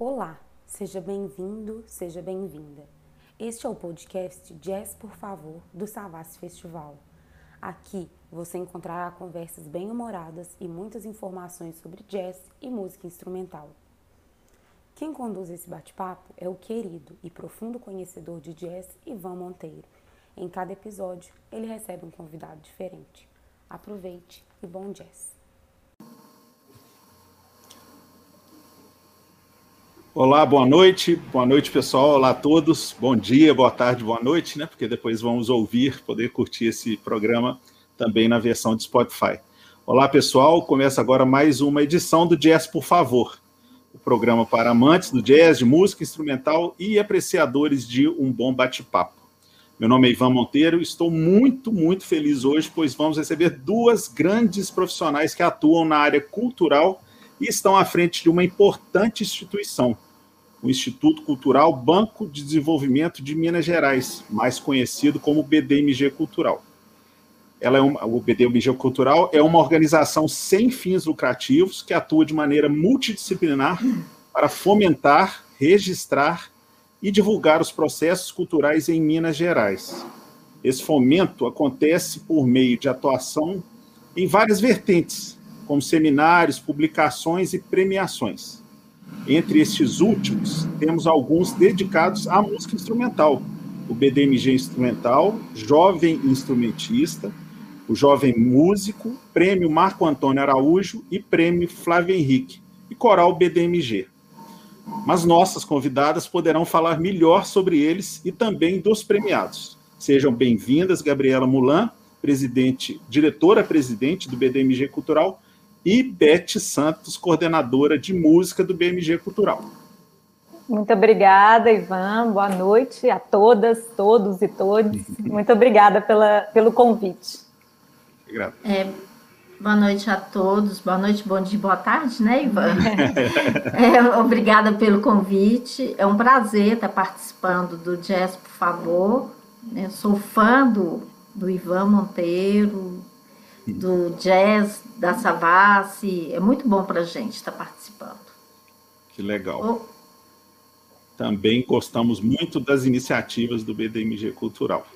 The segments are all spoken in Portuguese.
Olá, seja bem-vindo, seja bem-vinda. Este é o podcast Jazz por Favor do Savassi Festival. Aqui você encontrará conversas bem-humoradas e muitas informações sobre jazz e música instrumental. Quem conduz esse bate-papo é o querido e profundo conhecedor de jazz Ivan Monteiro. Em cada episódio, ele recebe um convidado diferente. Aproveite e bom jazz! Olá, boa noite, boa noite pessoal, olá a todos, bom dia, boa tarde, boa noite, né? Porque depois vamos ouvir, poder curtir esse programa também na versão de Spotify. Olá pessoal, começa agora mais uma edição do Jazz por Favor, o programa para amantes do jazz, de música instrumental e apreciadores de um bom bate-papo. Meu nome é Ivan Monteiro estou muito, muito feliz hoje, pois vamos receber duas grandes profissionais que atuam na área cultural e estão à frente de uma importante instituição, o Instituto Cultural Banco de Desenvolvimento de Minas Gerais, mais conhecido como BDMG Cultural. Ela é uma, o BDMG Cultural é uma organização sem fins lucrativos que atua de maneira multidisciplinar para fomentar, registrar e divulgar os processos culturais em Minas Gerais. Esse fomento acontece por meio de atuação em várias vertentes, como seminários, publicações e premiações. Entre estes últimos, temos alguns dedicados à música instrumental. O BDMG Instrumental, Jovem Instrumentista, o Jovem Músico, Prêmio Marco Antônio Araújo e Prêmio Flávio Henrique, e Coral BDMG. Mas nossas convidadas poderão falar melhor sobre eles e também dos premiados. Sejam bem-vindas, Gabriela Mulan, presidente, diretora-presidente do BDMG Cultural, e Beth Santos, coordenadora de música do BMG Cultural. Muito obrigada, Ivan. Boa noite a todas, todos e todos. Muito obrigada pela, pelo convite. Obrigado. É, boa noite a todos. Boa noite, bom dia, boa tarde, né, Ivan? é, obrigada pelo convite. É um prazer estar participando do Jazz, por favor. Eu sou fã do, do Ivan Monteiro, do jazz, da Savassi. É muito bom para a gente estar tá participando. Que legal. Oh. Também gostamos muito das iniciativas do BDMG Cultural.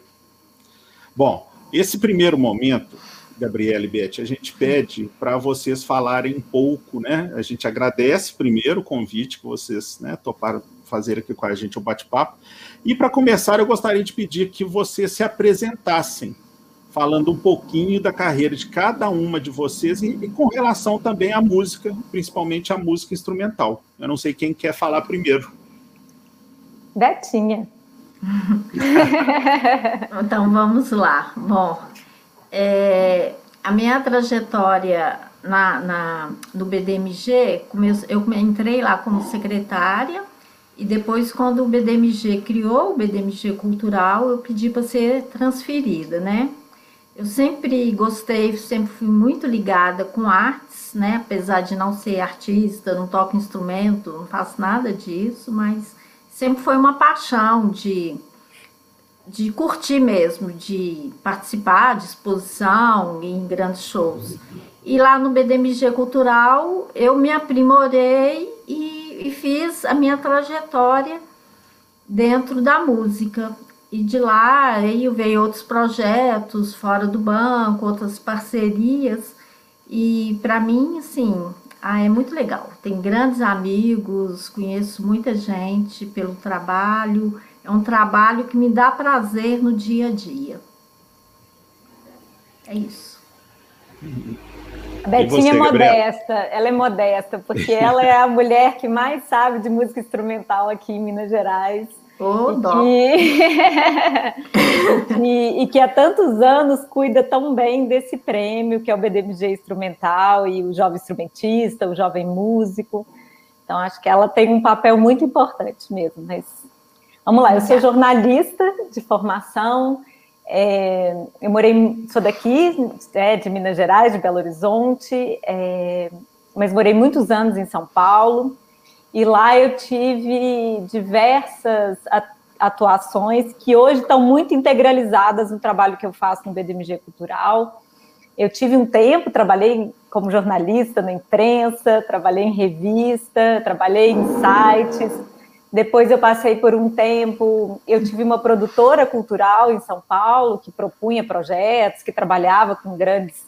Bom, esse primeiro momento, Gabriela e Beth, a gente pede para vocês falarem um pouco, né? A gente agradece primeiro o convite que vocês né, toparam fazer aqui com a gente o um bate-papo. E para começar, eu gostaria de pedir que vocês se apresentassem falando um pouquinho da carreira de cada uma de vocês e, e, com relação também à música, principalmente à música instrumental. Eu não sei quem quer falar primeiro. Betinha. então vamos lá. Bom, é, a minha trajetória na, na, no BDMG, eu entrei lá como secretária e depois, quando o BDMG criou o BDMG Cultural, eu pedi para ser transferida, né? Eu sempre gostei, sempre fui muito ligada com artes, né? Apesar de não ser artista, não toco instrumento, não faço nada disso, mas sempre foi uma paixão de, de curtir mesmo, de participar de exposição em grandes shows. E lá no BDMG Cultural eu me aprimorei e, e fiz a minha trajetória dentro da música. E de lá aí veio outros projetos fora do banco, outras parcerias. E para mim, assim, ah, é muito legal. Tem grandes amigos, conheço muita gente pelo trabalho. É um trabalho que me dá prazer no dia a dia. É isso. A Betinha é modesta, ela é modesta, porque ela é a mulher que mais sabe de música instrumental aqui em Minas Gerais. Oh, e, que... e, e, que há tantos anos cuida tão bem desse prêmio, que é o BDMG Instrumental, e o jovem instrumentista, o jovem músico. Então, acho que ela tem um papel muito importante mesmo. Mas vamos lá, eu sou jornalista de formação, é, eu morei, sou daqui, é, de Minas Gerais, de Belo Horizonte, é, mas morei muitos anos em São Paulo. E lá eu tive diversas atuações que hoje estão muito integralizadas no trabalho que eu faço no BDMG Cultural. eu tive um tempo, trabalhei como jornalista na imprensa, trabalhei em revista, trabalhei em sites. Depois eu passei por um tempo, eu tive uma produtora cultural em São Paulo que propunha projetos, que trabalhava com grandes,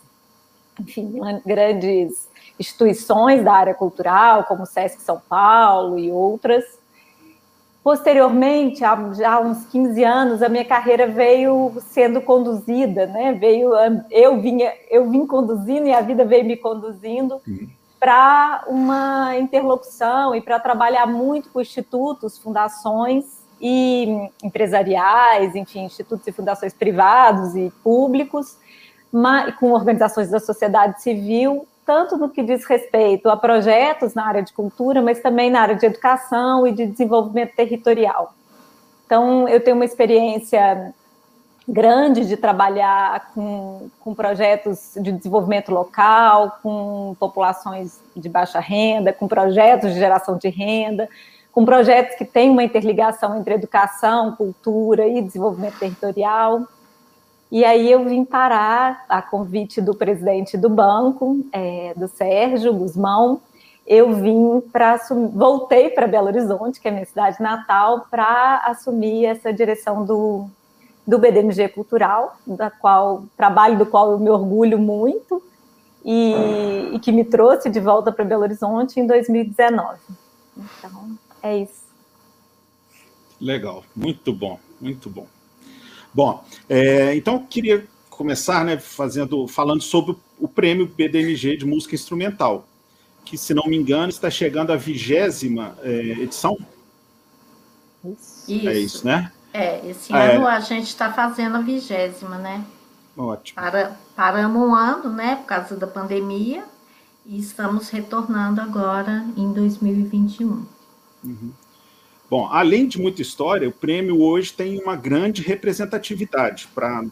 enfim, grandes instituições da área cultural, como o Sesc São Paulo e outras. Posteriormente, há já uns 15 anos, a minha carreira veio sendo conduzida, né? Veio, eu vinha, eu vim conduzindo e a vida veio me conduzindo para uma interlocução e para trabalhar muito com institutos, fundações e empresariais, enfim, institutos e fundações privados e públicos, com organizações da sociedade civil tanto no que diz respeito a projetos na área de cultura, mas também na área de educação e de desenvolvimento territorial. Então, eu tenho uma experiência grande de trabalhar com, com projetos de desenvolvimento local, com populações de baixa renda, com projetos de geração de renda, com projetos que têm uma interligação entre educação, cultura e desenvolvimento territorial. E aí eu vim parar, a convite do presidente do banco, é, do Sérgio Guzmão, eu vim para voltei para Belo Horizonte, que é minha cidade natal, para assumir essa direção do, do BDMG Cultural, da qual trabalho do qual eu me orgulho muito e, e que me trouxe de volta para Belo Horizonte em 2019. Então, é isso. Legal, muito bom, muito bom. Bom, é, então queria começar, né, fazendo, falando sobre o prêmio BDMG de música instrumental, que, se não me engano, está chegando à vigésima é, edição. Isso. É isso, né? É, esse é. ano a gente está fazendo a vigésima, né? Ótimo. Para, paramos um ano, né, por causa da pandemia, e estamos retornando agora em 2021. Uhum. Bom, além de muita história, o prêmio hoje tem uma grande representatividade para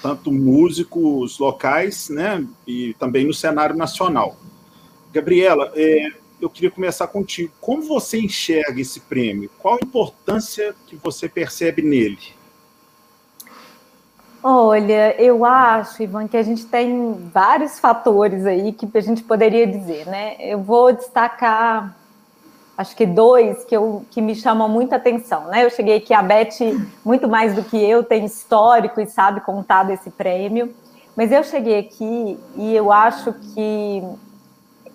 tanto músicos locais, né, e também no cenário nacional. Gabriela, é, eu queria começar contigo. Como você enxerga esse prêmio? Qual a importância que você percebe nele? Olha, eu acho, Ivan, que a gente tem vários fatores aí que a gente poderia dizer, né? Eu vou destacar acho que dois que, eu, que me chamam muita atenção, né? Eu cheguei aqui, a Beth, muito mais do que eu, tem histórico e sabe contar desse prêmio, mas eu cheguei aqui e eu acho que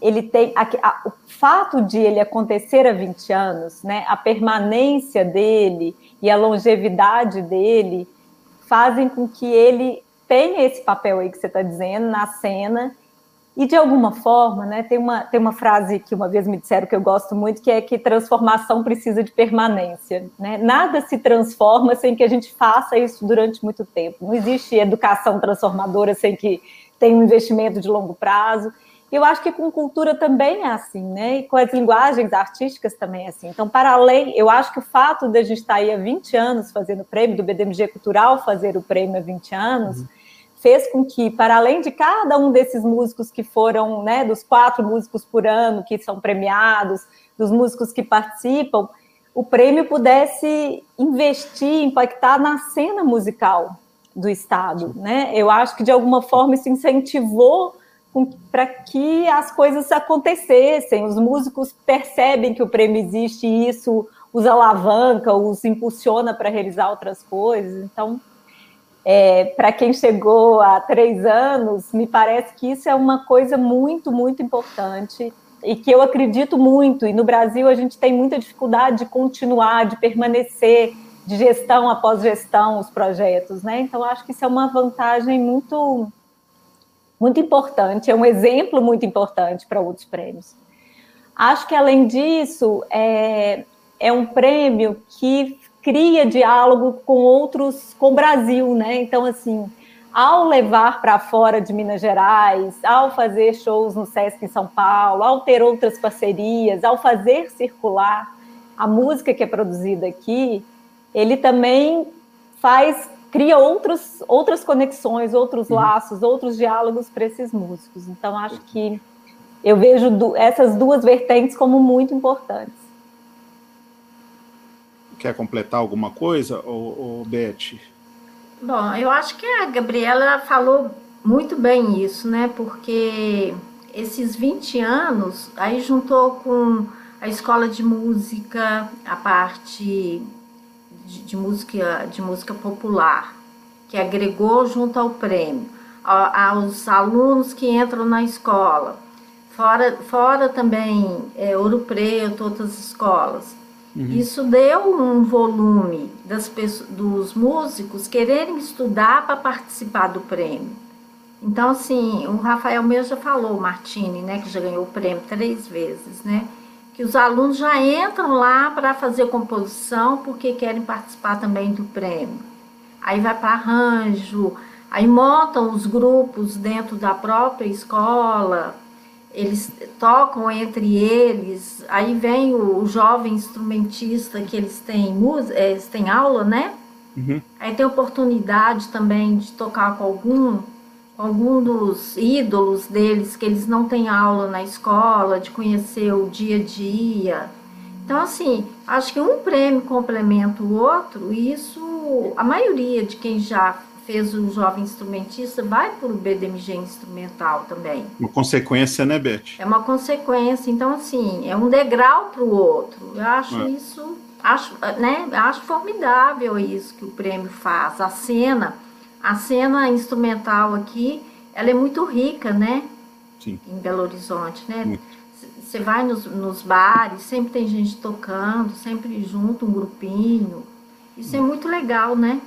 ele tem a, a, o fato de ele acontecer há 20 anos, né? A permanência dele e a longevidade dele fazem com que ele tenha esse papel aí que você está dizendo na cena e de alguma forma, né, tem uma, tem uma frase que uma vez me disseram que eu gosto muito, que é que transformação precisa de permanência. Né? Nada se transforma sem que a gente faça isso durante muito tempo. Não existe educação transformadora sem que tenha um investimento de longo prazo. Eu acho que com cultura também é assim, né? E com as linguagens artísticas também é assim. Então, para além, eu acho que o fato de a gente estar aí há 20 anos fazendo o prêmio, do BDMG Cultural fazer o prêmio há 20 anos, uhum fez com que, para além de cada um desses músicos que foram, né, dos quatro músicos por ano que são premiados, dos músicos que participam, o prêmio pudesse investir, impactar na cena musical do Estado. Né? Eu acho que, de alguma forma, isso incentivou para que as coisas acontecessem. Os músicos percebem que o prêmio existe e isso os alavanca, os impulsiona para realizar outras coisas. Então, é, para quem chegou há três anos, me parece que isso é uma coisa muito, muito importante e que eu acredito muito. E no Brasil a gente tem muita dificuldade de continuar, de permanecer, de gestão após gestão, os projetos, né? Então acho que isso é uma vantagem muito, muito importante, é um exemplo muito importante para outros prêmios. Acho que além disso é, é um prêmio que cria diálogo com outros, com o Brasil, né? Então, assim, ao levar para fora de Minas Gerais, ao fazer shows no Sesc em São Paulo, ao ter outras parcerias, ao fazer circular a música que é produzida aqui, ele também faz, cria outros, outras conexões, outros uhum. laços, outros diálogos para esses músicos. Então, acho que eu vejo essas duas vertentes como muito importantes. Quer completar alguma coisa, ou, Beth? Bom, eu acho que a Gabriela falou muito bem isso, né? Porque esses 20 anos, aí juntou com a escola de música, a parte de, de música, de música popular, que agregou junto ao prêmio, aos alunos que entram na escola, fora, fora também é, Ouro Preto, outras escolas. Uhum. Isso deu um volume das pessoas, dos músicos quererem estudar para participar do prêmio. Então, assim, o Rafael mesmo já falou, o Martini, né, que já ganhou o prêmio três vezes, né, que os alunos já entram lá para fazer composição porque querem participar também do prêmio. Aí vai para arranjo, aí montam os grupos dentro da própria escola, eles tocam entre eles, aí vem o, o jovem instrumentista que eles têm, é, eles têm aula, né? Uhum. Aí tem oportunidade também de tocar com algum algum dos ídolos deles que eles não têm aula na escola, de conhecer o dia a dia. Então, assim, acho que um prêmio complementa o outro, e isso, a maioria de quem já fez o jovem instrumentista vai para o BDMG instrumental também. Uma consequência, né, Beth? É uma consequência. Então, assim, é um degrau para o outro. Eu acho é. isso, acho, né, acho formidável isso que o prêmio faz. A cena a cena instrumental aqui, ela é muito rica, né? Sim. Em Belo Horizonte, né? Você vai nos, nos bares, sempre tem gente tocando, sempre junto, um grupinho. Isso é muito legal, né?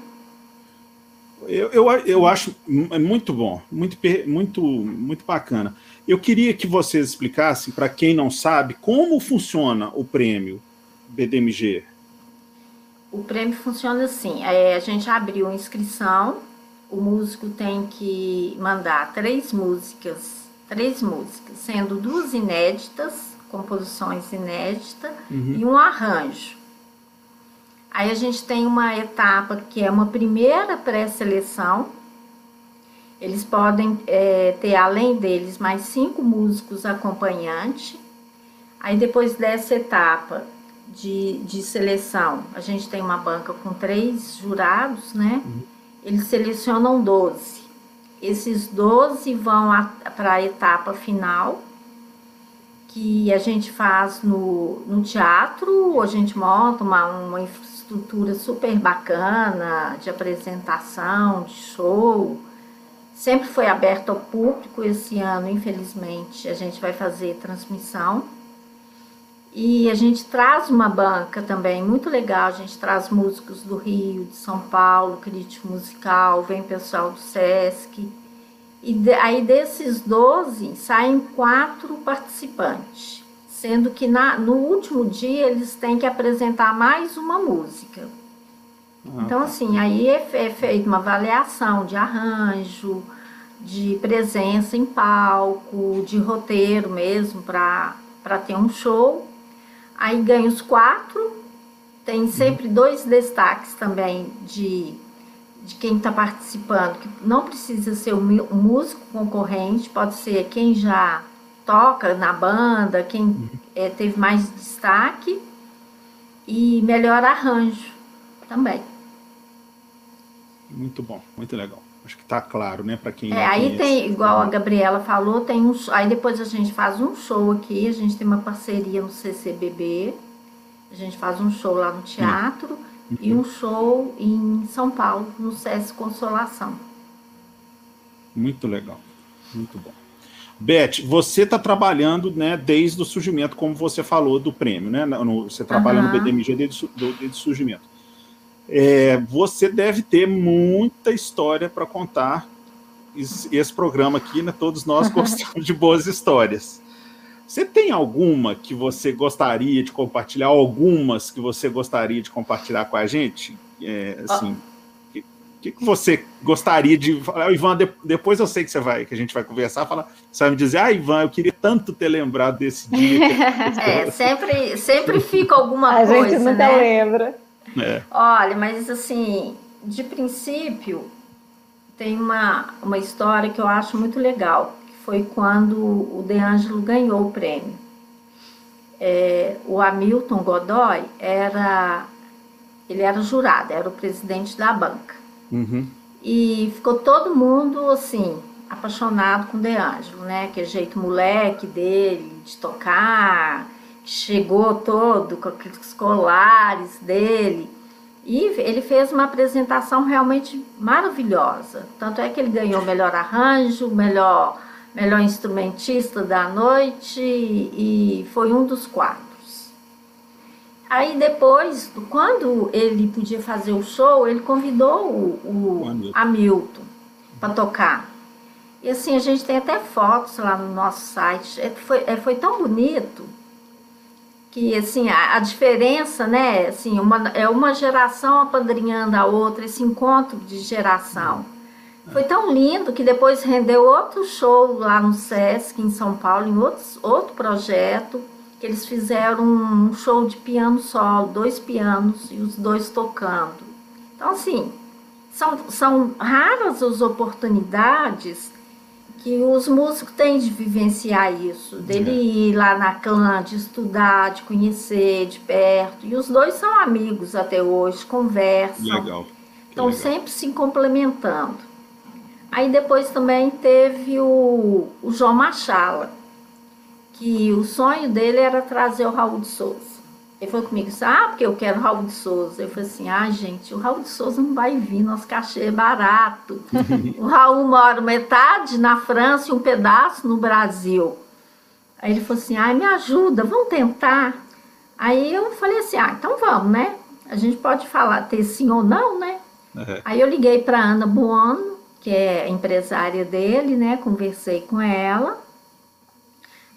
Eu, eu, eu acho é muito bom, muito, muito, muito bacana. Eu queria que vocês explicassem, para quem não sabe, como funciona o prêmio BDMG. O prêmio funciona assim: é, a gente abriu inscrição, o músico tem que mandar três músicas, três músicas, sendo duas inéditas, composições inéditas, uhum. e um arranjo. Aí a gente tem uma etapa que é uma primeira pré-seleção. Eles podem é, ter, além deles, mais cinco músicos acompanhantes. Aí depois dessa etapa de, de seleção, a gente tem uma banca com três jurados, né? Uhum eles selecionam 12. Esses 12 vão para a etapa final, que a gente faz no, no teatro, a gente monta uma, uma infraestrutura super bacana de apresentação, de show. Sempre foi aberto ao público esse ano, infelizmente, a gente vai fazer transmissão. E a gente traz uma banca também muito legal, a gente traz músicos do Rio, de São Paulo, crítico musical, vem pessoal do SESC. E de, aí desses 12 saem quatro participantes, sendo que na, no último dia eles têm que apresentar mais uma música. Ah, então, tá. assim, aí é, é feita uma avaliação de arranjo, de presença em palco, de roteiro mesmo para ter um show. Aí ganha os quatro. Tem sempre dois destaques também de, de quem está participando, que não precisa ser um músico concorrente, pode ser quem já toca na banda, quem é, teve mais destaque e melhor arranjo também. Muito bom, muito legal. Acho que está claro, né, para quem. É, aí tem, igual a Gabriela falou, tem um, aí depois a gente faz um show aqui, a gente tem uma parceria no CCBB, a gente faz um show lá no teatro uhum. e um show em São Paulo, no SESC Consolação. Muito legal, muito bom. Beth, você está trabalhando né, desde o surgimento, como você falou, do prêmio, né? No, você trabalha uhum. no BDMG desde, desde o surgimento é, você deve ter muita história para contar. Esse programa aqui, né, todos nós gostamos de boas histórias. Você tem alguma que você gostaria de compartilhar? Algumas que você gostaria de compartilhar com a gente? É, assim, o que, que, você gostaria de falar? Ivan, depois eu sei que você vai, que a gente vai conversar, falar, você vai me dizer, ah, Ivan, eu queria tanto ter lembrado desse dia. é, sempre, sempre fica alguma a coisa. A gente nunca né? lembra. É. Olha, mas assim, de princípio, tem uma, uma história que eu acho muito legal, foi quando o De Angelo ganhou o prêmio. É, o Hamilton Godoy era ele era jurado, era o presidente da banca. Uhum. E ficou todo mundo assim, apaixonado com De Angelo, né? Que é jeito moleque dele de tocar, chegou todo com aqueles colares dele. E ele fez uma apresentação realmente maravilhosa. Tanto é que ele ganhou melhor arranjo, melhor, melhor instrumentista da noite e foi um dos quadros. Aí depois, quando ele podia fazer o show, ele convidou o, o Hamilton para tocar. E assim, a gente tem até fotos lá no nosso site. É, foi, é, foi tão bonito que assim a, a, diferença, né, assim, uma, é uma geração apadrinhando a outra, esse encontro de geração. Foi tão lindo que depois rendeu outro show lá no Sesc, em São Paulo, em outros, outro projeto, que eles fizeram um show de piano solo, dois pianos e os dois tocando. Então, assim, são, são raras as oportunidades que os músicos têm de vivenciar isso, dele é. ir lá na clã, de estudar, de conhecer de perto. E os dois são amigos até hoje, conversam. Legal. Estão legal. sempre se complementando. Aí depois também teve o, o João Machala, que o sonho dele era trazer o Raul de Souza. Ele falou comigo, ah, porque eu quero Raul de Souza. Eu falei assim, ah, gente, o Raul de Souza não vai vir, nosso cachê é barato. o Raul mora metade na França e um pedaço no Brasil. Aí ele falou assim, ah, me ajuda, vamos tentar. Aí eu falei assim, ah, então vamos, né? A gente pode falar, ter sim ou não, né? Uhum. Aí eu liguei para Ana Buono, que é empresária dele, né? Conversei com ela.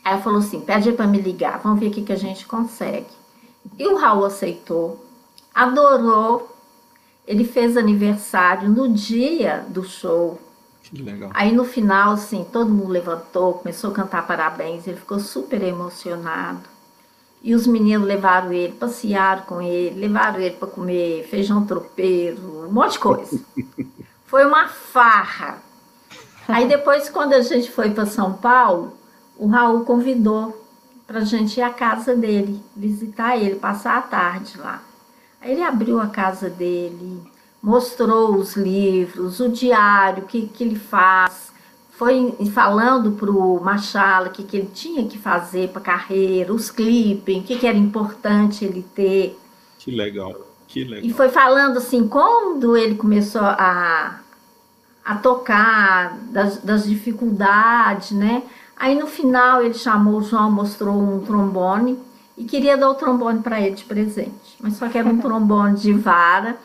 Aí ela falou assim, pede para me ligar, vamos ver o que, que a gente consegue. E o Raul aceitou, adorou. Ele fez aniversário no dia do show. Que legal. Aí no final, assim, todo mundo levantou, começou a cantar parabéns. Ele ficou super emocionado. E os meninos levaram ele, passearam com ele, levaram ele para comer feijão tropeiro, um monte de coisa. Foi uma farra. Aí depois, quando a gente foi para São Paulo, o Raul convidou para a gente ir à casa dele, visitar ele, passar a tarde lá. Aí ele abriu a casa dele, mostrou os livros, o diário, o que, que ele faz, foi falando para o Machala o que, que ele tinha que fazer para a carreira, os clipes, o que, que era importante ele ter. Que legal, que legal. E foi falando assim, quando ele começou a, a tocar, das, das dificuldades, né? Aí no final ele chamou o João, mostrou um trombone e queria dar o trombone para ele de presente. Mas só que era um trombone de vara.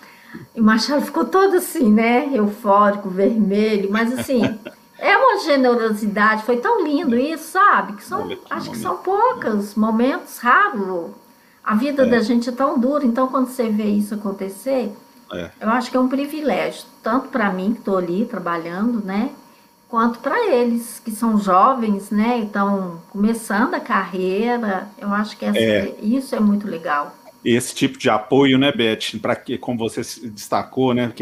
E o Machado ficou todo assim, né? Eufórico, vermelho, mas assim, é uma generosidade, foi tão lindo isso, sabe? Que são, acho que são poucos momentos raros. A vida é. da gente é tão dura, então quando você vê isso acontecer, é. eu acho que é um privilégio, tanto para mim que estou ali trabalhando, né? quanto para eles que são jovens, né? Estão começando a carreira. Eu acho que essa, é. isso é muito legal. Esse tipo de apoio, né, Beth? Para que, como você destacou, né?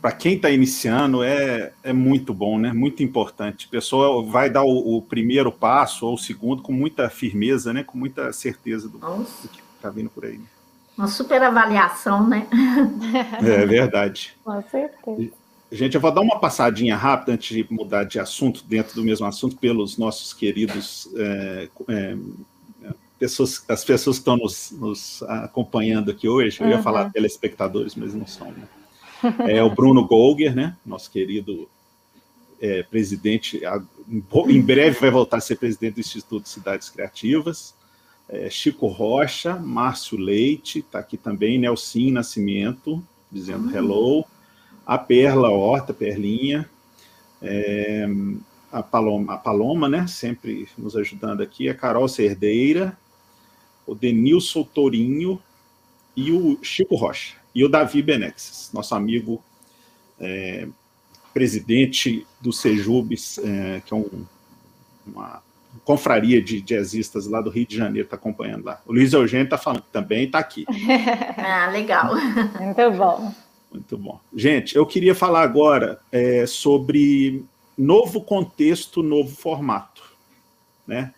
Para quem está iniciando é, é muito bom, né? Muito importante. A pessoa vai dar o, o, primeiro passo ou o segundo com muita firmeza, né? Com muita certeza do, do que está vindo por aí. Né? Uma super avaliação, né? É verdade. Com certeza. Gente, eu vou dar uma passadinha rápida antes de mudar de assunto, dentro do mesmo assunto, pelos nossos queridos é, é, pessoas, as pessoas que estão nos, nos acompanhando aqui hoje. Eu ia uhum. falar telespectadores, mas não são. Né? É o Bruno Golger, né? Nosso querido é, presidente, em breve vai voltar a ser presidente do Instituto Cidades Criativas. É, Chico Rocha, Márcio Leite, está aqui também, Nelson Nascimento, dizendo uhum. hello. A Perla Horta, Perlinha, é, a, Paloma, a Paloma, né, sempre nos ajudando aqui, a Carol Cerdeira, o Denilson Torinho e o Chico Rocha, e o Davi Benexes, nosso amigo é, presidente do Sejubes, é, que é um, uma confraria de jazzistas lá do Rio de Janeiro, está acompanhando lá. O Luiz Eugênio está falando também, está aqui. ah, legal. Muito bom. Muito bom. Gente, eu queria falar agora é, sobre novo contexto, novo formato. Né?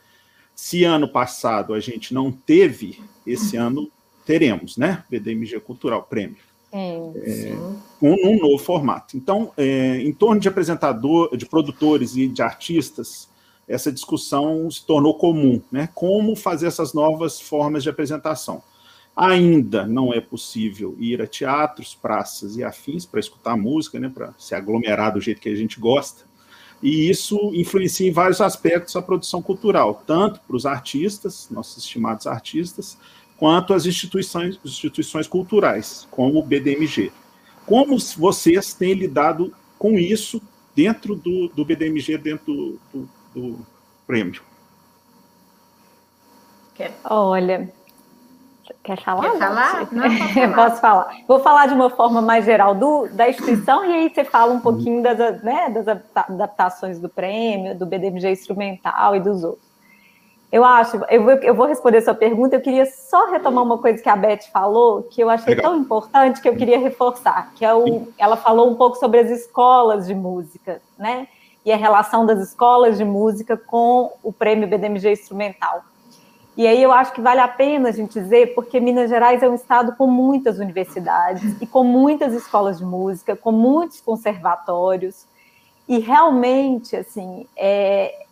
Se ano passado a gente não teve, esse ano teremos, né? BDMG Cultural Prêmio. é, com um novo formato. Então, é, em torno de apresentador, de produtores e de artistas, essa discussão se tornou comum, né? Como fazer essas novas formas de apresentação. Ainda não é possível ir a teatros, praças e afins para escutar música, né? Para se aglomerar do jeito que a gente gosta. E isso influencia em vários aspectos a produção cultural, tanto para os artistas, nossos estimados artistas, quanto as instituições, instituições culturais, como o BDMG. Como vocês têm lidado com isso dentro do, do BDMG, dentro do, do, do prêmio? Olha, Quer falar? Quer falar? Não, posso falar. posso falar. Vou falar de uma forma mais geral do, da instituição e aí você fala um pouquinho das, né, das adaptações do prêmio, do BDMG instrumental e dos outros. Eu acho, eu vou, eu vou responder sua pergunta, eu queria só retomar uma coisa que a Beth falou, que eu achei Legal. tão importante que eu queria reforçar, que é o, ela falou um pouco sobre as escolas de música, né? E a relação das escolas de música com o prêmio BDMG instrumental. E aí eu acho que vale a pena a gente dizer, porque Minas Gerais é um estado com muitas universidades e com muitas escolas de música, com muitos conservatórios, e realmente, assim, é,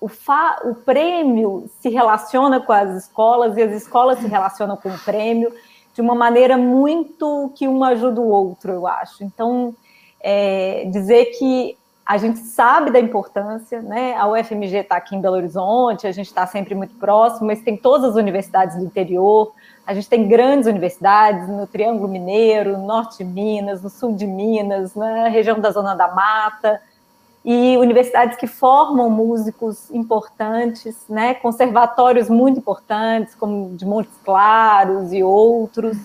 o, fa, o prêmio se relaciona com as escolas e as escolas se relacionam com o prêmio de uma maneira muito que um ajuda o outro, eu acho. Então, é, dizer que a gente sabe da importância, né? A UFMG está aqui em Belo Horizonte, a gente está sempre muito próximo, mas tem todas as universidades do interior, a gente tem grandes universidades no Triângulo Mineiro, no norte de Minas, no sul de Minas, na região da Zona da Mata, e universidades que formam músicos importantes, né? Conservatórios muito importantes, como de Montes Claros e outros.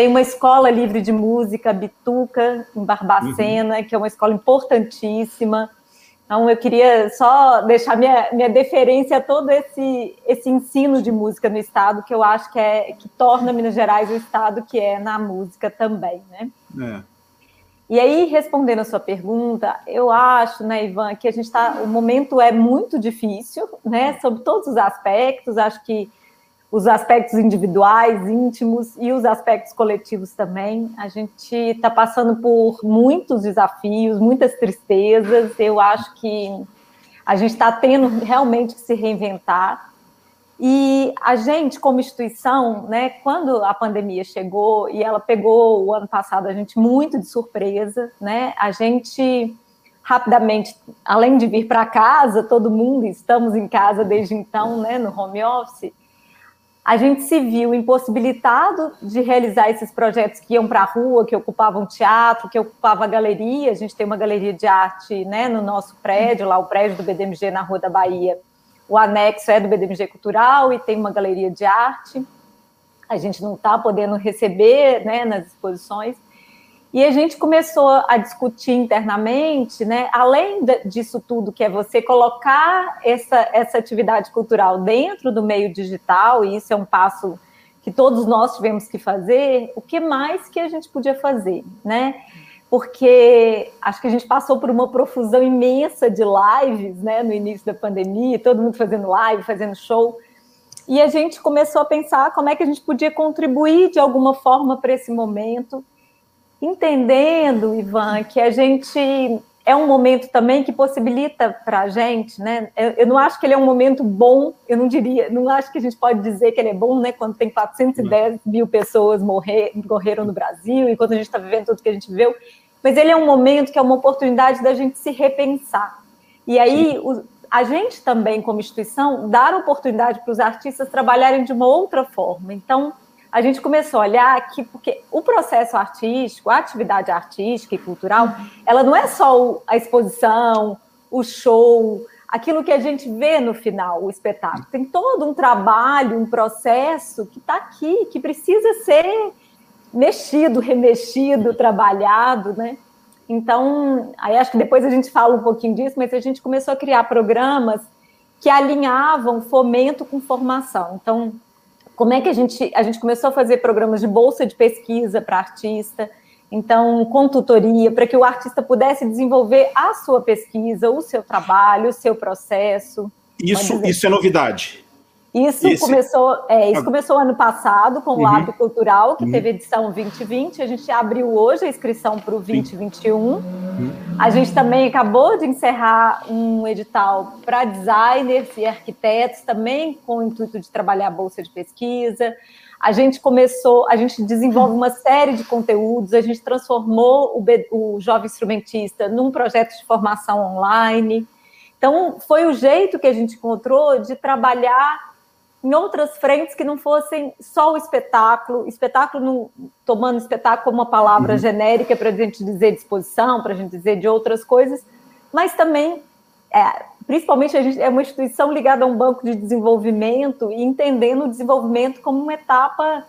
Tem uma escola livre de música, Bituca, em Barbacena, uhum. que é uma escola importantíssima. Então, eu queria só deixar minha, minha deferência a todo esse, esse ensino de música no Estado, que eu acho que, é, que torna Minas Gerais o Estado que é na música também, né? É. E aí, respondendo a sua pergunta, eu acho, né, Ivan, que a gente está. O momento é muito difícil, né, sobre todos os aspectos. Acho que os aspectos individuais, íntimos e os aspectos coletivos também. A gente está passando por muitos desafios, muitas tristezas. Eu acho que a gente está tendo realmente que se reinventar. E a gente, como instituição, né, quando a pandemia chegou e ela pegou o ano passado a gente muito de surpresa, né, a gente rapidamente, além de vir para casa, todo mundo estamos em casa desde então, né, no home office, a gente se viu impossibilitado de realizar esses projetos que iam para a rua, que ocupavam teatro, que ocupavam galeria. A gente tem uma galeria de arte né, no nosso prédio, lá o prédio do BDMG na Rua da Bahia. O anexo é do BDMG Cultural e tem uma galeria de arte. A gente não está podendo receber né, nas exposições. E a gente começou a discutir internamente, né, além disso tudo, que é você colocar essa, essa atividade cultural dentro do meio digital, e isso é um passo que todos nós tivemos que fazer, o que mais que a gente podia fazer, né? Porque acho que a gente passou por uma profusão imensa de lives, né, no início da pandemia, todo mundo fazendo live, fazendo show, e a gente começou a pensar como é que a gente podia contribuir de alguma forma para esse momento, entendendo, Ivan, que a gente é um momento também que possibilita para a gente, né? Eu, eu, não acho que ele é um momento bom, eu não diria, não acho que a gente pode dizer que ele é bom, né? Quando tem 410 mil pessoas morrer, morreram no Brasil e quando a gente está vivendo tudo que a gente viveu, mas ele é um momento que é uma oportunidade da gente se repensar. E aí, o, a gente também, como instituição, dar oportunidade para os artistas trabalharem de uma outra forma. Então, a gente começou a olhar que, porque o processo artístico, a atividade artística e cultural, ela não é só a exposição, o show, aquilo que a gente vê no final, o espetáculo. Tem todo um trabalho, um processo que está aqui, que precisa ser mexido, remexido, trabalhado, né? Então, aí acho que depois a gente fala um pouquinho disso, mas a gente começou a criar programas que alinhavam fomento com formação. Então, como é que a gente, a gente começou a fazer programas de bolsa de pesquisa para artista, então, com tutoria, para que o artista pudesse desenvolver a sua pesquisa, o seu trabalho, o seu processo. Isso, isso é novidade. Isso Esse... começou, é, isso começou ano passado com o uhum. Lab Cultural, que uhum. teve edição 2020. A gente abriu hoje a inscrição para o 2021. Uhum. A gente também acabou de encerrar um edital para designers e arquitetos, também com o intuito de trabalhar a bolsa de pesquisa. A gente começou, a gente desenvolve uma série de conteúdos, a gente transformou o, o jovem instrumentista num projeto de formação online. Então, foi o jeito que a gente encontrou de trabalhar em outras frentes que não fossem só o espetáculo, espetáculo no, tomando espetáculo como uma palavra uhum. genérica para a gente dizer disposição, para a gente dizer de outras coisas, mas também, é, principalmente a gente é uma instituição ligada a um banco de desenvolvimento e entendendo o desenvolvimento como uma etapa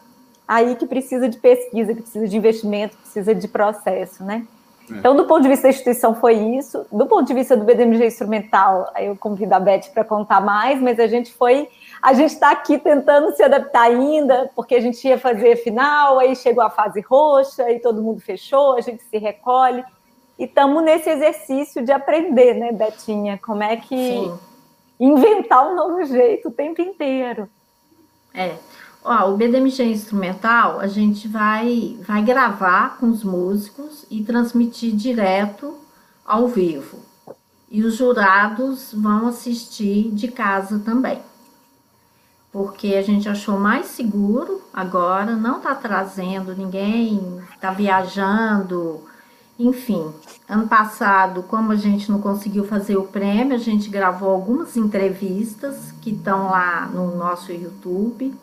aí que precisa de pesquisa, que precisa de investimento, que precisa de processo, né? É. Então, do ponto de vista da instituição, foi isso. Do ponto de vista do BDMG instrumental, eu convido a Beth para contar mais, mas a gente foi a gente está aqui tentando se adaptar ainda, porque a gente ia fazer final, aí chegou a fase roxa, aí todo mundo fechou, a gente se recolhe. E estamos nesse exercício de aprender, né, Betinha? Como é que Sim. inventar um novo jeito o tempo inteiro. É. Ó, o BDMG instrumental, a gente vai, vai gravar com os músicos e transmitir direto ao vivo. E os jurados vão assistir de casa também porque a gente achou mais seguro agora, não está trazendo ninguém, está viajando, enfim. Ano passado, como a gente não conseguiu fazer o prêmio, a gente gravou algumas entrevistas que estão lá no nosso YouTube.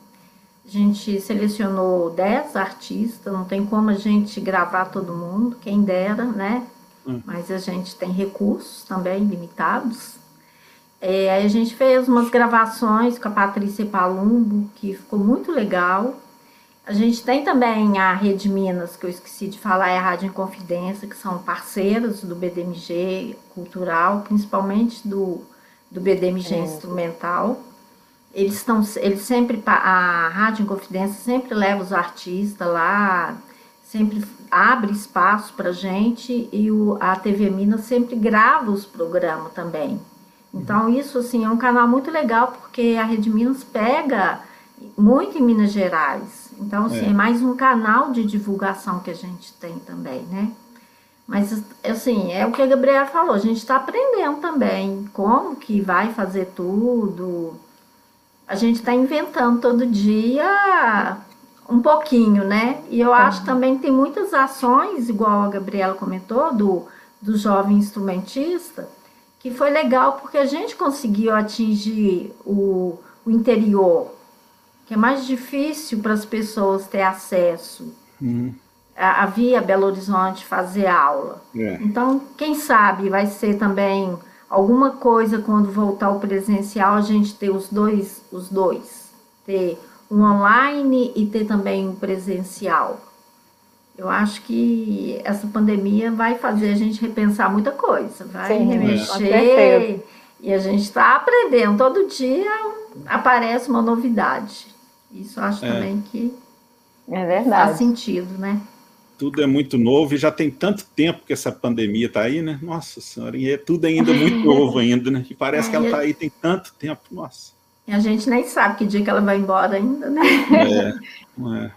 A gente selecionou 10 artistas, não tem como a gente gravar todo mundo, quem dera, né? Hum. Mas a gente tem recursos também limitados. É, aí a gente fez umas gravações com a Patrícia Palumbo, que ficou muito legal. A gente tem também a Rede Minas, que eu esqueci de falar, é a Rádio Inconfidência, que são parceiros do BDMG Cultural, principalmente do, do BDMG é. Instrumental. Eles estão, eles sempre, a Rádio Inconfidência sempre leva os artistas lá, sempre abre espaço para gente e o, a TV Minas sempre grava os programas também. Então, isso assim, é um canal muito legal, porque a Rede Minas pega muito em Minas Gerais. Então, assim, é. é mais um canal de divulgação que a gente tem também, né? Mas, assim, é o que a Gabriela falou, a gente está aprendendo também como que vai fazer tudo. A gente está inventando todo dia um pouquinho, né? E eu acho também que tem muitas ações, igual a Gabriela comentou, do, do jovem instrumentista, que foi legal porque a gente conseguiu atingir o, o interior, que é mais difícil para as pessoas ter acesso. Uhum. A, a via Belo Horizonte fazer aula. É. Então, quem sabe vai ser também alguma coisa quando voltar o presencial, a gente ter os dois, os dois. Ter um online e ter também um presencial. Eu acho que essa pandemia vai fazer a gente repensar muita coisa, vai Sim, remexer. E a gente está aprendendo. Todo dia aparece uma novidade. Isso eu acho é. também que é verdade. faz sentido, né? Tudo é muito novo e já tem tanto tempo que essa pandemia está aí, né? Nossa Senhora, e é tudo ainda muito novo ainda, né? E parece é, que ela está aí tem tanto tempo, nossa. E a gente nem sabe que dia que ela vai embora ainda, né? É, é.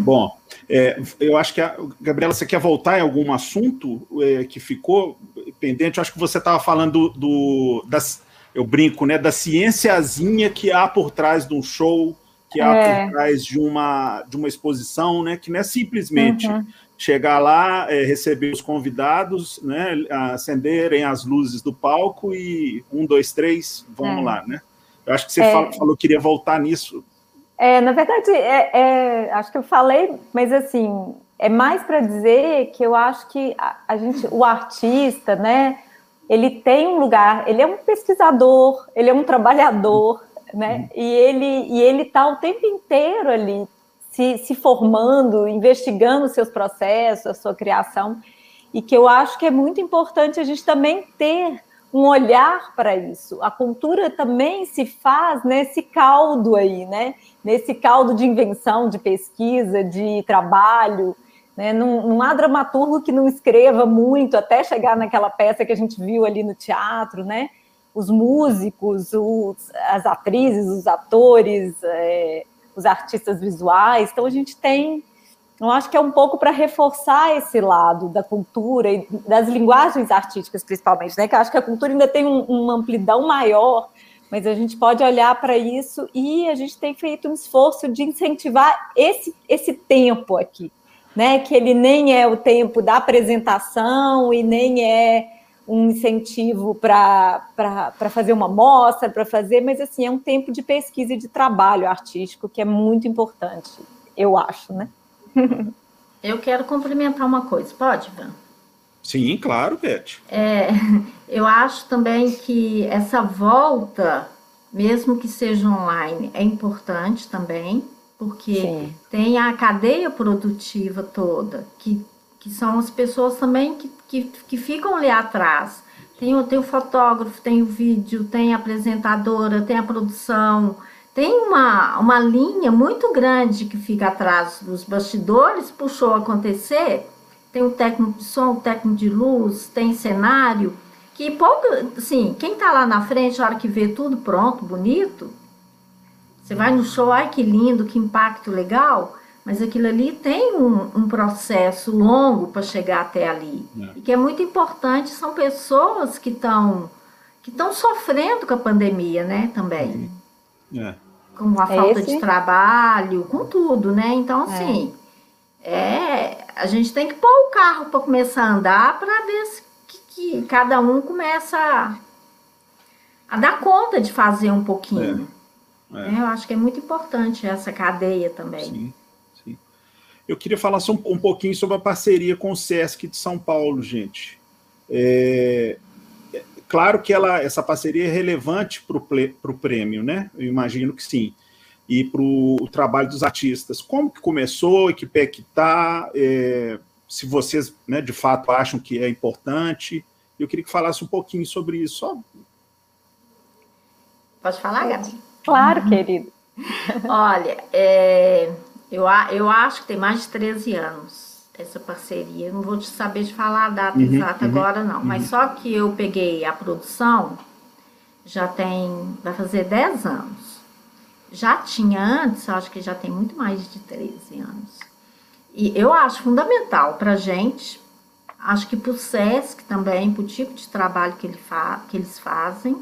Bom, é, eu acho que, a, Gabriela, você quer voltar em algum assunto é, que ficou pendente? Eu acho que você estava falando do, do, das, eu brinco, né, da ciênciazinha que há por trás de um show, que há é. por trás de uma, de uma exposição, né, que não é simplesmente uhum. chegar lá, é, receber os convidados, né, acenderem as luzes do palco e um, dois, três, vamos é. lá, né? Eu acho que você é. falou, falou que queria voltar nisso. É, na verdade, é, é, acho que eu falei, mas assim, é mais para dizer que eu acho que a, a, gente, o artista, né, ele tem um lugar, ele é um pesquisador, ele é um trabalhador, né, e ele e ele está o tempo inteiro ali se, se formando, investigando os seus processos, a sua criação, e que eu acho que é muito importante a gente também ter um olhar para isso. A cultura também se faz nesse caldo aí, né? Nesse caldo de invenção, de pesquisa, de trabalho. Né? Não, não há dramaturgo que não escreva muito até chegar naquela peça que a gente viu ali no teatro, né? os músicos, os, as atrizes, os atores, é, os artistas visuais. Então a gente tem, eu acho que é um pouco para reforçar esse lado da cultura e das linguagens artísticas, principalmente, né? Que eu acho que a cultura ainda tem um, uma amplidão maior, mas a gente pode olhar para isso e a gente tem feito um esforço de incentivar esse, esse tempo aqui, né? Que ele nem é o tempo da apresentação e nem é um incentivo para fazer uma mostra, para fazer, mas assim, é um tempo de pesquisa e de trabalho artístico que é muito importante, eu acho, né? Eu quero complementar uma coisa, pode, Van? Sim, claro, Beth. É, eu acho também que essa volta, mesmo que seja online, é importante também, porque Sim. tem a cadeia produtiva toda, que, que são as pessoas também que que, que ficam ali atrás. Tem o, tem o fotógrafo, tem o vídeo, tem a apresentadora, tem a produção, tem uma, uma linha muito grande que fica atrás dos bastidores para o show acontecer. Tem o técnico de som, o técnico de luz, tem cenário, que pouco, assim, quem está lá na frente, a hora que vê tudo pronto, bonito, você vai no show, ai que lindo, que impacto legal, mas aquilo ali tem um, um processo longo para chegar até ali. É. E que é muito importante, são pessoas que estão que estão sofrendo com a pandemia, né, também. É. Com a é falta esse? de trabalho, com tudo, né? Então, é. assim, é. a gente tem que pôr o carro para começar a andar para ver se, que, que, cada um começa a, a, dar conta de fazer um pouquinho. É. É. Eu acho que é muito importante essa cadeia também. Sim. Eu queria falar só um, um pouquinho sobre a parceria com o Sesc de São Paulo, gente. É, é claro que ela, essa parceria é relevante para o prêmio, né? Eu imagino que sim. E para o trabalho dos artistas. Como que começou e que pé que está? É, se vocês, né, de fato, acham que é importante. Eu queria que falasse um pouquinho sobre isso. Só... Pode falar, Gabi? Claro, querido. Olha, é, eu, eu acho que tem mais de 13 anos essa parceria. Não vou te saber de falar a data uhum, exata uhum, agora, não. Uhum. Mas só que eu peguei a produção, já tem. vai fazer 10 anos. Já tinha antes, acho que já tem muito mais de 13 anos. E eu acho fundamental para gente, acho que para o SESC também, para o tipo de trabalho que, ele fa que eles fazem,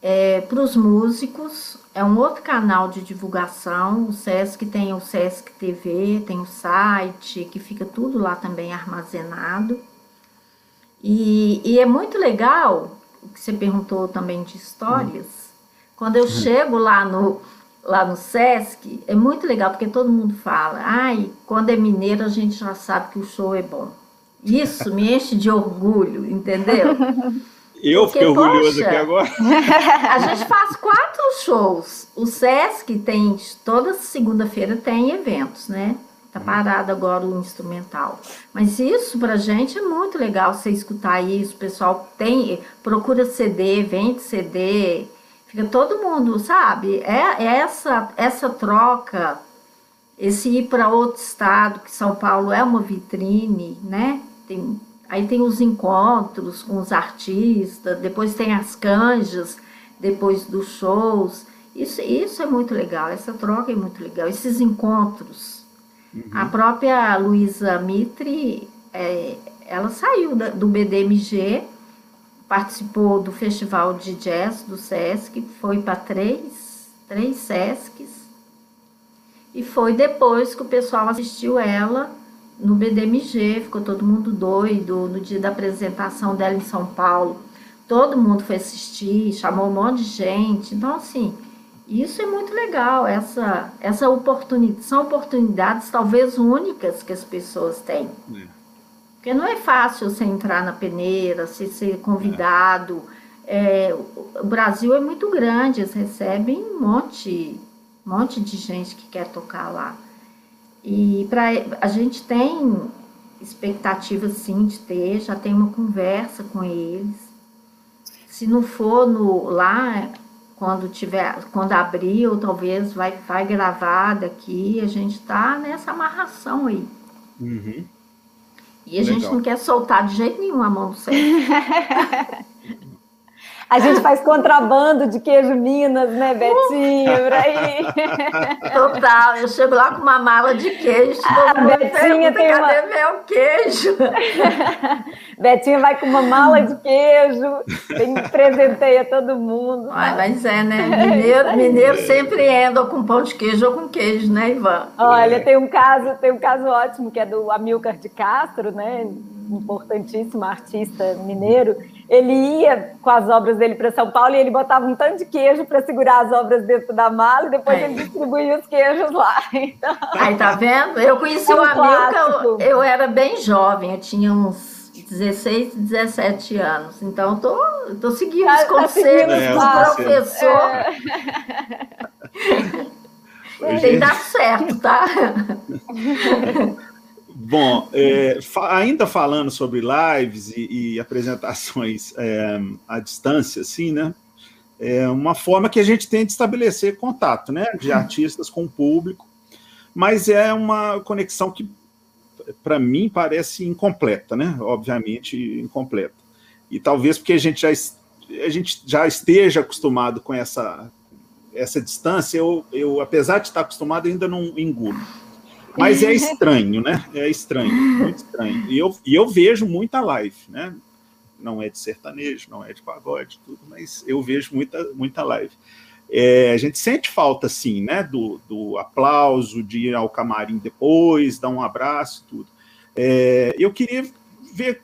é, para os músicos, é um outro canal de divulgação. O SESC tem o SESC TV, tem o site, que fica tudo lá também armazenado. E, e é muito legal, o que você perguntou também de histórias. Quando eu chego lá no, lá no SESC, é muito legal, porque todo mundo fala, ai, quando é mineiro a gente já sabe que o show é bom. Isso me enche de orgulho, entendeu? Eu Porque, fiquei orgulhoso poxa, aqui agora. A gente faz quatro shows. O Sesc tem, toda segunda-feira tem eventos, né? Tá uhum. parado agora o instrumental. Mas isso pra gente é muito legal você escutar isso. O pessoal tem, procura CD, vende CD. Fica todo mundo, sabe? É, é essa, essa troca, esse ir para outro estado, que São Paulo é uma vitrine, né? Tem Aí tem os encontros com os artistas, depois tem as canjas, depois dos shows. Isso, isso é muito legal, essa troca é muito legal, esses encontros. Uhum. A própria Luísa Mitre, é, ela saiu da, do BDMG, participou do Festival de Jazz do Sesc, foi para três, três Sescs, e foi depois que o pessoal assistiu ela no BDMG, ficou todo mundo doido no dia da apresentação dela em São Paulo. Todo mundo foi assistir, chamou um monte de gente. Então, assim, isso é muito legal. Essa, essa oportunidade, são oportunidades talvez únicas que as pessoas têm. É. Porque não é fácil você entrar na peneira, você ser convidado. É. É, o Brasil é muito grande, eles recebem um monte, um monte de gente que quer tocar lá. E para a gente tem expectativa sim de ter, já tem uma conversa com eles. Se não for no lá quando tiver, quando abrir, ou talvez vai, vai gravar daqui, a gente está nessa amarração aí. Uhum. E a Legal. gente não quer soltar de jeito nenhum a mão do céu. A gente faz contrabando de queijo Minas, né, Betinho? Por aí. Total, eu chego lá com uma mala de queijo. A Betinha tem cadê uma... meu queijo? Betinha vai com uma mala de queijo, tem, presenteia todo mundo. Ai, mas é, né? Mineiro, mineiro sempre anda com pão de queijo ou com queijo, né, Ivan? Olha, tem um caso, tem um caso ótimo que é do Amilcar de Castro, né? Importantíssimo artista mineiro. Ele ia com as obras dele para São Paulo e ele botava um tanto de queijo para segurar as obras dentro da mala e depois é. ele distribuía os queijos lá. Então... Aí, tá vendo? Eu conheci é um o Amilcar, eu, eu era bem jovem, eu tinha uns 16, 17 anos. Então, tô, tô seguindo tá, os tá conselhos é, do professor. É. Tem dar certo, tá? Bom, é, fa ainda falando sobre lives e, e apresentações é, à distância, assim, né? É uma forma que a gente tem de estabelecer contato, né? De artistas com o público, mas é uma conexão que, para mim, parece incompleta, né? Obviamente, incompleta. E talvez porque a gente já, a gente já esteja acostumado com essa, essa distância, eu, eu, apesar de estar acostumado, ainda não engulo. Mas é estranho, né? É estranho, muito estranho. E eu, e eu vejo muita live, né? Não é de sertanejo, não é de pagode, tudo, mas eu vejo muita, muita live. É, a gente sente falta, assim, né? Do, do aplauso, de ir ao camarim depois, dar um abraço, tudo. É, eu queria ver,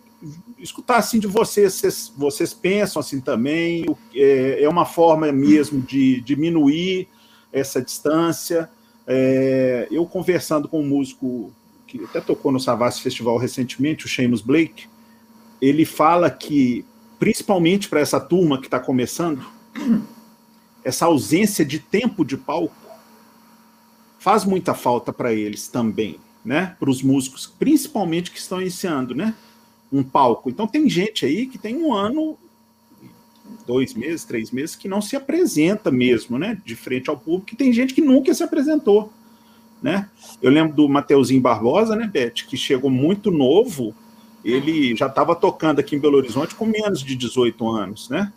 escutar assim de vocês, vocês, vocês pensam assim também, é, é uma forma mesmo de diminuir essa distância, é, eu conversando com um músico que até tocou no Savassi Festival recentemente, o Seamus Blake, ele fala que, principalmente para essa turma que está começando, essa ausência de tempo de palco faz muita falta para eles também, né? Para os músicos, principalmente que estão iniciando, né? Um palco. Então tem gente aí que tem um ano, dois meses, três meses, que não se apresenta mesmo, né? De frente ao público, e tem gente que nunca se apresentou, né? Eu lembro do Mateuzinho Barbosa, né, Beth, que chegou muito novo, ele já estava tocando aqui em Belo Horizonte com menos de 18 anos, né?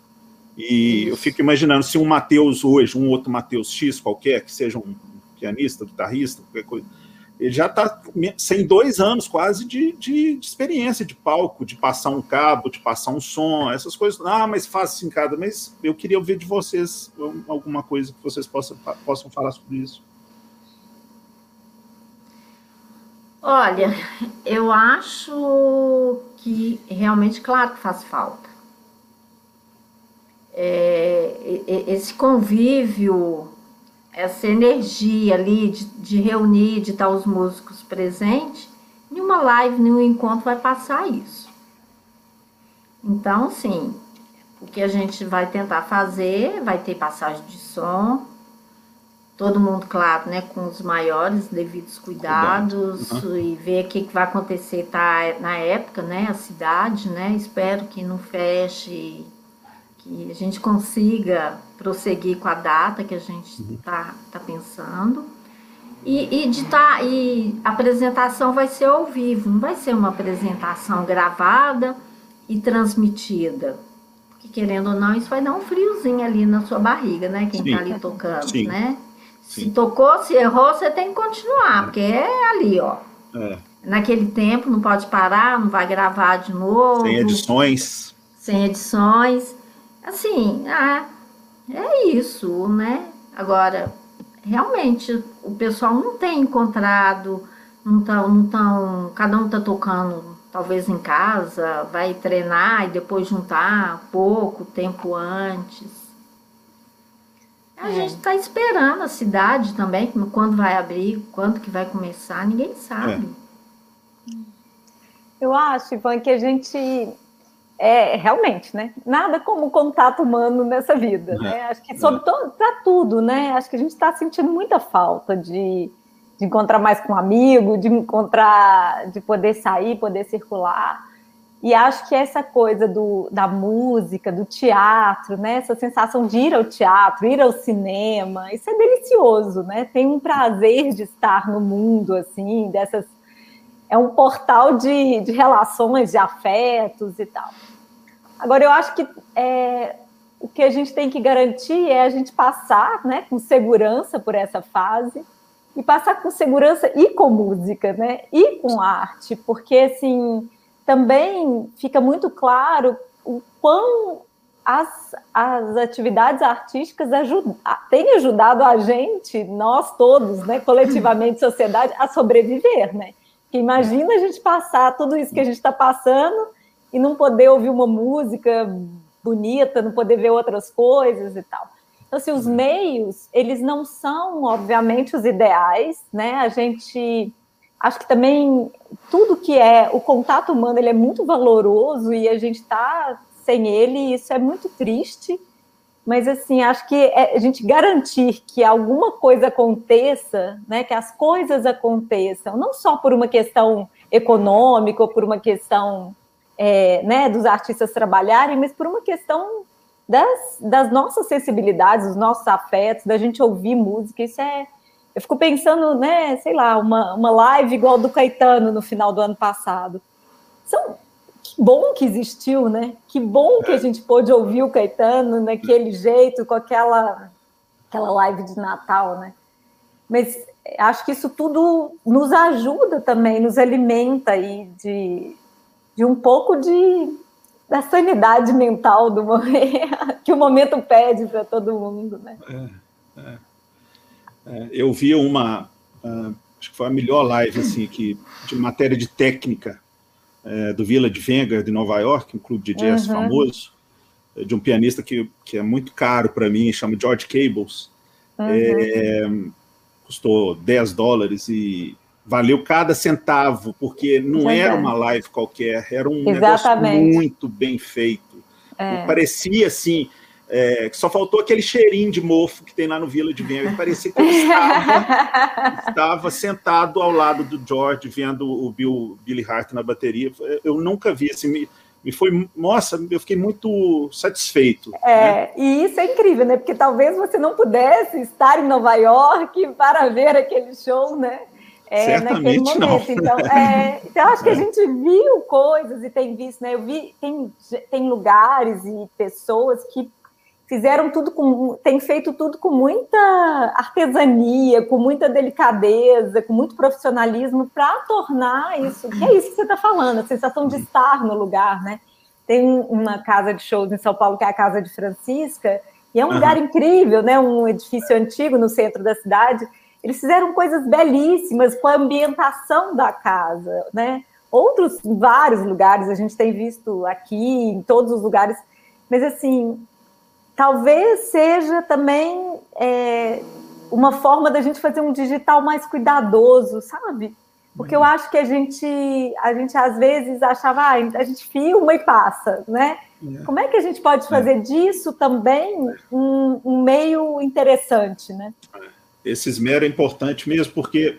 E eu fico imaginando se um Mateus hoje, um outro Mateus X qualquer, que seja um pianista, guitarrista, qualquer coisa, ele já está sem dois anos quase de, de, de, experiência de palco, de passar um cabo, de passar um som, essas coisas. Ah, mas faz assim cada. Mas eu queria ouvir de vocês alguma coisa que vocês possam, possam falar sobre isso. Olha, eu acho que realmente, claro que faz falta. É, esse convívio essa energia ali de, de reunir, de estar os músicos presentes, nenhuma live, nenhum encontro vai passar isso. Então, sim, o que a gente vai tentar fazer, vai ter passagem de som, todo mundo, claro, né, com os maiores devidos cuidados uhum. e ver o que, que vai acontecer tá, na época, né, a cidade, né, espero que não feche que a gente consiga prosseguir com a data que a gente está uhum. Tá, pensando. E, e, de tá, e a apresentação vai ser ao vivo, não vai ser uma apresentação gravada e transmitida. Porque, querendo ou não, isso vai dar um friozinho ali na sua barriga, né? Quem está ali tocando, Sim. né? Sim. Se tocou, se errou, você tem que continuar, porque é ali, ó. É. Naquele tempo, não pode parar, não vai gravar de novo. Sem edições. Sem edições. Assim, ah, é isso, né? Agora, realmente, o pessoal não tem encontrado, não estão, não tão, cada um está tocando talvez em casa, vai treinar e depois juntar pouco tempo antes. A é. gente está esperando a cidade também, quando vai abrir, quando que vai começar, ninguém sabe. É. Eu acho, Ivan, que a gente é realmente, né? Nada como contato humano nessa vida, né? É. Acho que sobre todo, para tudo, né? Acho que a gente está sentindo muita falta de, de encontrar mais com um amigo, de encontrar, de poder sair, poder circular. E acho que essa coisa do, da música, do teatro, né? Essa sensação de ir ao teatro, ir ao cinema, isso é delicioso, né? Tem um prazer de estar no mundo, assim, dessas. É um portal de, de relações, de afetos e tal. Agora, eu acho que é, o que a gente tem que garantir é a gente passar né, com segurança por essa fase e passar com segurança e com música, né? E com arte, porque assim também fica muito claro o quão as, as atividades artísticas ajud, têm ajudado a gente, nós todos, né, coletivamente, sociedade, a sobreviver, né? Porque imagina a gente passar tudo isso que a gente está passando e não poder ouvir uma música bonita, não poder ver outras coisas e tal. Então, assim, os meios, eles não são, obviamente, os ideais, né? A gente acho que também tudo que é o contato humano ele é muito valoroso e a gente está sem ele e isso é muito triste mas assim acho que é a gente garantir que alguma coisa aconteça né que as coisas aconteçam não só por uma questão econômica ou por uma questão é, né, dos artistas trabalharem, mas por uma questão das, das nossas sensibilidades, dos nossos afetos, da gente ouvir música. Isso é. Eu fico pensando, né, sei lá, uma, uma live igual do Caetano no final do ano passado. São, que bom que existiu, né? Que bom que a gente pôde ouvir o Caetano naquele jeito, com aquela, aquela live de Natal, né? Mas acho que isso tudo nos ajuda também, nos alimenta e de, de um pouco de da sanidade mental do momento, que o momento pede para todo mundo, né? É, é, é, eu vi uma, uh, acho que foi a melhor live assim que de matéria de técnica é, do Village Vanguard de Nova York, um clube de jazz uhum. famoso, de um pianista que, que é muito caro para mim, chama George Cables. Uhum. É, custou 10 dólares e valeu cada centavo, porque não era uma live qualquer, era um Exatamente. negócio muito bem feito. É. Parecia assim, é, só faltou aquele cheirinho de mofo que tem lá no Vila de Venha. Parecia que ele estava, estava, sentado ao lado do George, vendo o Bill, Billy Hart na bateria. Eu nunca vi assim, me, me foi, nossa, eu fiquei muito satisfeito. É, né? e isso é incrível, né? Porque talvez você não pudesse estar em Nova York para ver aquele show, né? É, naquele momento. Não. Então, é, então, acho que a gente viu coisas e tem visto, né? Eu vi, tem, tem lugares e pessoas que fizeram tudo com, tem feito tudo com muita artesania, com muita delicadeza, com muito profissionalismo para tornar isso, que é isso que você está falando, a sensação de estar no lugar, né? Tem uma casa de shows em São Paulo que é a Casa de Francisca, e é um uhum. lugar incrível, né? Um edifício antigo no centro da cidade eles fizeram coisas belíssimas com a ambientação da casa, né? Outros vários lugares a gente tem visto aqui, em todos os lugares, mas assim, talvez seja também é, uma forma da gente fazer um digital mais cuidadoso, sabe? Porque eu uhum. acho que a gente, a gente às vezes achava, ah, a gente filma e passa, né? É. Como é que a gente pode fazer é. disso também um, um meio interessante, né? É esse esmero é importante mesmo, porque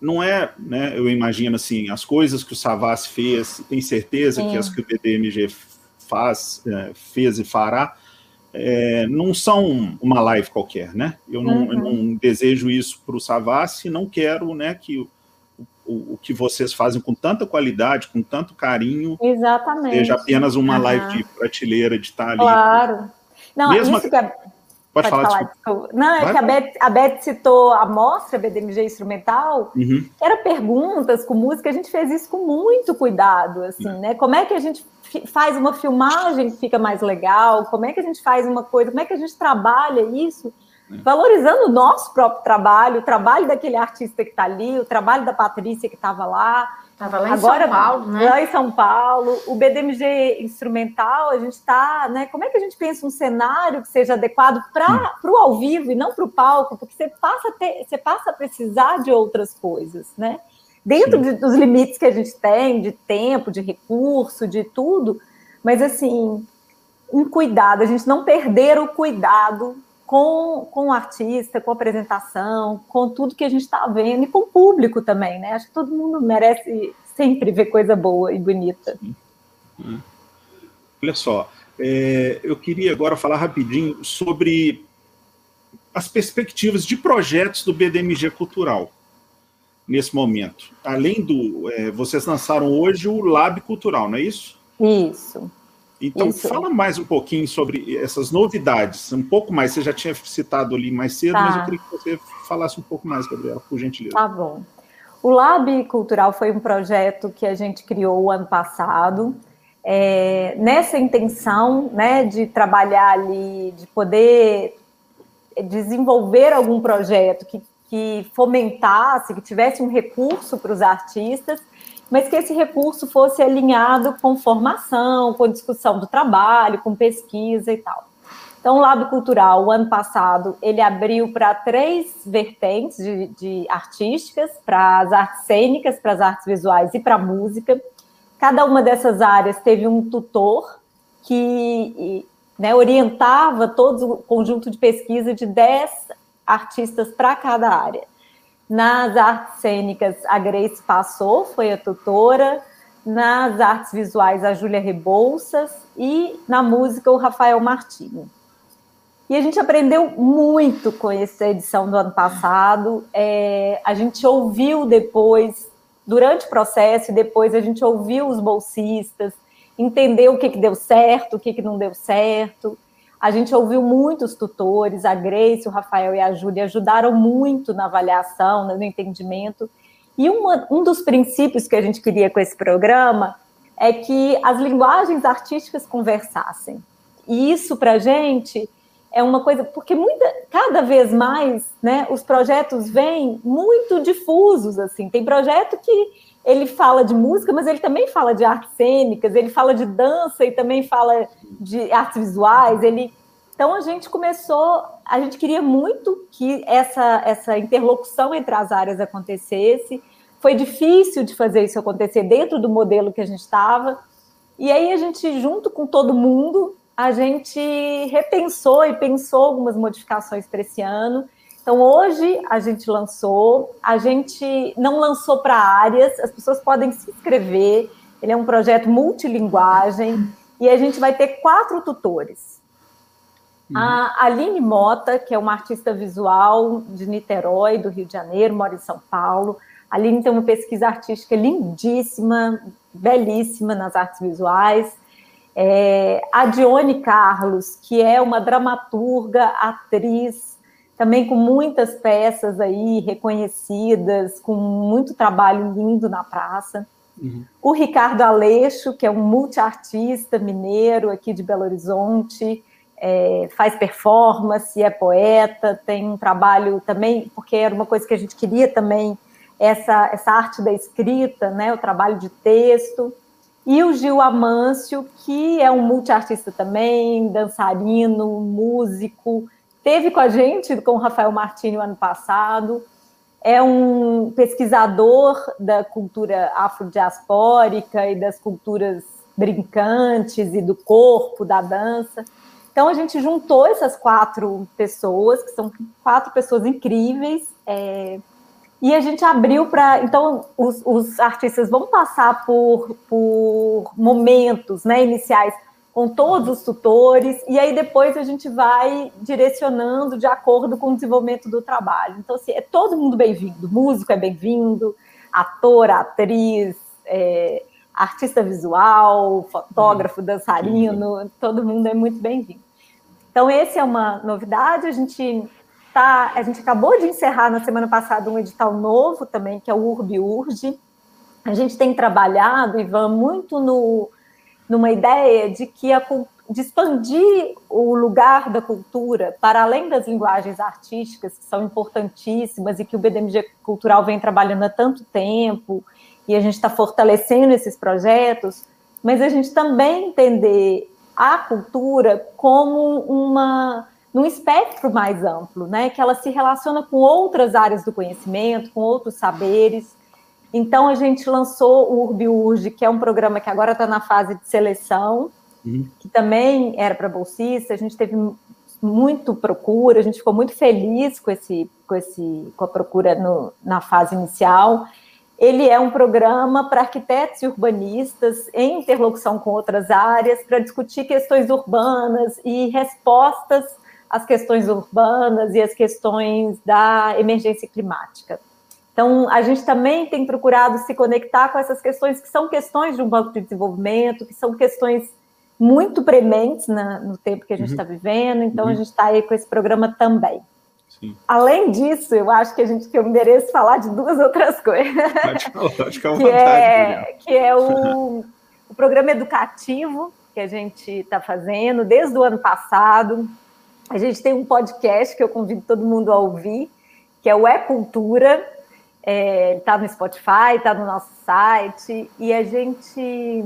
não é, né, eu imagino assim, as coisas que o Savas fez, tem certeza que as que o BDMG faz, é, fez e fará, é, não são uma live qualquer, né? Eu não, uhum. eu não desejo isso para o Savassi, não quero, né, que o, o, o, que vocês fazem com tanta qualidade, com tanto carinho, Exatamente. seja apenas uma uhum. live de prateleira de estar ali. Claro. Não, Mesmo isso que é Pode, Pode falar, falar Não, é Vai, que a Beth, a Beth, citou a mostra BDMG Instrumental, uhum. era perguntas com música, a gente fez isso com muito cuidado, assim, uhum. né? Como é que a gente faz uma filmagem que fica mais legal? Como é que a gente faz uma coisa? Como é que a gente trabalha isso? Uhum. Valorizando o nosso próprio trabalho, o trabalho daquele artista que está ali, o trabalho da Patrícia que estava lá, Estava lá em Agora, São Paulo, né? Lá em São Paulo. O BDMG instrumental, a gente está, né? Como é que a gente pensa um cenário que seja adequado para o ao vivo e não para o palco? Porque você passa, a ter, você passa a precisar de outras coisas, né? Dentro de, dos limites que a gente tem, de tempo, de recurso, de tudo, mas assim, um cuidado, a gente não perder o cuidado com, com o artista, com a apresentação, com tudo que a gente está vendo e com o público também, né? Acho que todo mundo merece sempre ver coisa boa e bonita. Hum. Olha só, é, eu queria agora falar rapidinho sobre as perspectivas de projetos do BDMG Cultural nesse momento. Além do. É, vocês lançaram hoje o Lab Cultural, não é isso? Isso. Então, Isso. fala mais um pouquinho sobre essas novidades, um pouco mais. Você já tinha citado ali mais cedo, tá. mas eu queria que você falasse um pouco mais, Gabriela, por gentileza. Tá bom. O Lab Cultural foi um projeto que a gente criou o ano passado, é, nessa intenção né, de trabalhar ali, de poder desenvolver algum projeto que, que fomentasse, que tivesse um recurso para os artistas mas que esse recurso fosse alinhado com formação, com discussão do trabalho, com pesquisa e tal. Então, o Lab Cultural, o ano passado, ele abriu para três vertentes de, de artísticas, para as artes cênicas, para as artes visuais e para a música. Cada uma dessas áreas teve um tutor que né, orientava todo o conjunto de pesquisa de dez artistas para cada área. Nas artes cênicas, a Grace passou, foi a tutora. Nas artes visuais, a Júlia Rebouças. E na música, o Rafael Martini. E a gente aprendeu muito com essa edição do ano passado. É, a gente ouviu depois, durante o processo, e depois a gente ouviu os bolsistas, entendeu o que, que deu certo, o que, que não deu certo. A gente ouviu muitos tutores, a Grace, o Rafael e a Júlia ajudaram muito na avaliação, no entendimento. E uma, um dos princípios que a gente queria com esse programa é que as linguagens artísticas conversassem. E isso, para a gente, é uma coisa, porque muita, cada vez mais né, os projetos vêm muito difusos. assim. Tem projeto que ele fala de música, mas ele também fala de artes cênicas, ele fala de dança e também fala de artes visuais. Ele então a gente começou, a gente queria muito que essa essa interlocução entre as áreas acontecesse. Foi difícil de fazer isso acontecer dentro do modelo que a gente estava. E aí a gente junto com todo mundo, a gente repensou e pensou algumas modificações para esse ano então, hoje a gente lançou, a gente não lançou para áreas, as pessoas podem se inscrever. Ele é um projeto multilinguagem e a gente vai ter quatro tutores. Uhum. A Aline Mota, que é uma artista visual de Niterói, do Rio de Janeiro, mora em São Paulo. A Aline tem uma pesquisa artística lindíssima, belíssima nas artes visuais. É, a Dione Carlos, que é uma dramaturga, atriz, também com muitas peças aí reconhecidas, com muito trabalho lindo na praça. Uhum. O Ricardo Aleixo, que é um multiartista mineiro aqui de Belo Horizonte, é, faz performance, é poeta, tem um trabalho também, porque era uma coisa que a gente queria também, essa, essa arte da escrita, né, o trabalho de texto. E o Gil Amâncio, que é um multiartista também, dançarino, músico, Teve com a gente, com o Rafael Martini, ano passado. É um pesquisador da cultura afrodiaspórica e das culturas brincantes e do corpo, da dança. Então, a gente juntou essas quatro pessoas, que são quatro pessoas incríveis, é, e a gente abriu para. Então, os, os, artistas vão passar por, por momentos né, iniciais com todos os tutores, e aí depois a gente vai direcionando de acordo com o desenvolvimento do trabalho. Então, assim, é todo mundo bem-vindo, músico é bem-vindo, ator, atriz, é, artista visual, fotógrafo, dançarino, todo mundo é muito bem-vindo. Então, esse é uma novidade, a gente tá, a gente acabou de encerrar na semana passada um edital novo também, que é o Urbi Urge. A gente tem trabalhado, Ivan, muito no numa ideia de que a, de expandir o lugar da cultura para além das linguagens artísticas, que são importantíssimas e que o BDMG Cultural vem trabalhando há tanto tempo, e a gente está fortalecendo esses projetos, mas a gente também entender a cultura como uma num espectro mais amplo, né? Que ela se relaciona com outras áreas do conhecimento, com outros saberes, então a gente lançou o Urbi Urge, que é um programa que agora está na fase de seleção, uhum. que também era para bolsista. A gente teve muito procura, a gente ficou muito feliz com esse, com esse, com a procura no, na fase inicial. Ele é um programa para arquitetos e urbanistas em interlocução com outras áreas para discutir questões urbanas e respostas às questões urbanas e às questões da emergência climática. Então, a gente também tem procurado se conectar com essas questões que são questões de um banco de desenvolvimento, que são questões muito prementes na, no tempo que a gente está uhum. vivendo, então uhum. a gente está aí com esse programa também. Sim. Além disso, eu acho que a gente que eu mereço falar de duas outras coisas. Pode falar, pode ficar à vontade. Que é, que é o, o programa educativo que a gente está fazendo desde o ano passado. A gente tem um podcast que eu convido todo mundo a ouvir, que é o É Cultura. Está é, no Spotify, está no nosso site, e a gente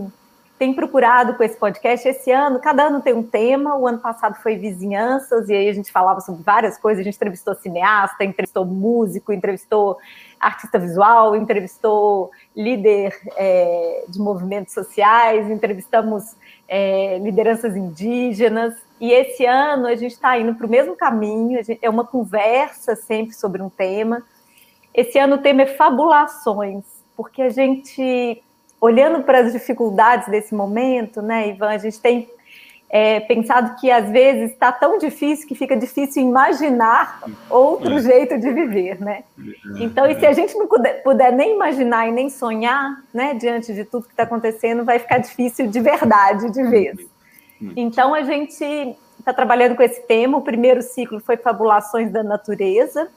tem procurado com esse podcast esse ano, cada ano tem um tema. O ano passado foi vizinhanças, e aí a gente falava sobre várias coisas. A gente entrevistou cineasta, entrevistou músico, entrevistou artista visual, entrevistou líder é, de movimentos sociais, entrevistamos é, lideranças indígenas. E esse ano a gente está indo para o mesmo caminho, gente, é uma conversa sempre sobre um tema. Esse ano o tema é fabulações, porque a gente olhando para as dificuldades desse momento, né, Ivan, a gente tem é, pensado que às vezes está tão difícil que fica difícil imaginar outro é. jeito de viver, né? Então, e se a gente não puder, puder, nem imaginar e nem sonhar, né, diante de tudo que está acontecendo, vai ficar difícil de verdade, de vez. Então, a gente está trabalhando com esse tema. O primeiro ciclo foi Fabulações da Natureza,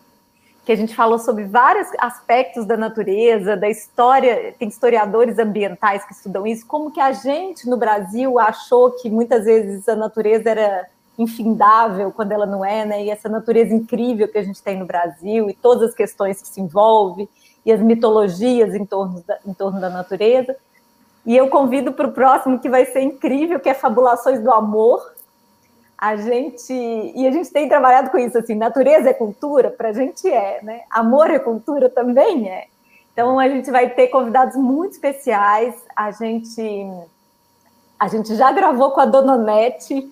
que a gente falou sobre vários aspectos da natureza, da história, tem historiadores ambientais que estudam isso, como que a gente no Brasil achou que muitas vezes a natureza era infindável quando ela não é, né? E essa natureza incrível que a gente tem no Brasil e todas as questões que se envolvem e as mitologias em torno da, em torno da natureza. E eu convido para o próximo que vai ser incrível, que é Fabulações do Amor, a gente e a gente tem trabalhado com isso assim natureza é cultura para a gente é né? Amor é cultura também é. Então a gente vai ter convidados muito especiais. A gente a gente já gravou com a Dona Nete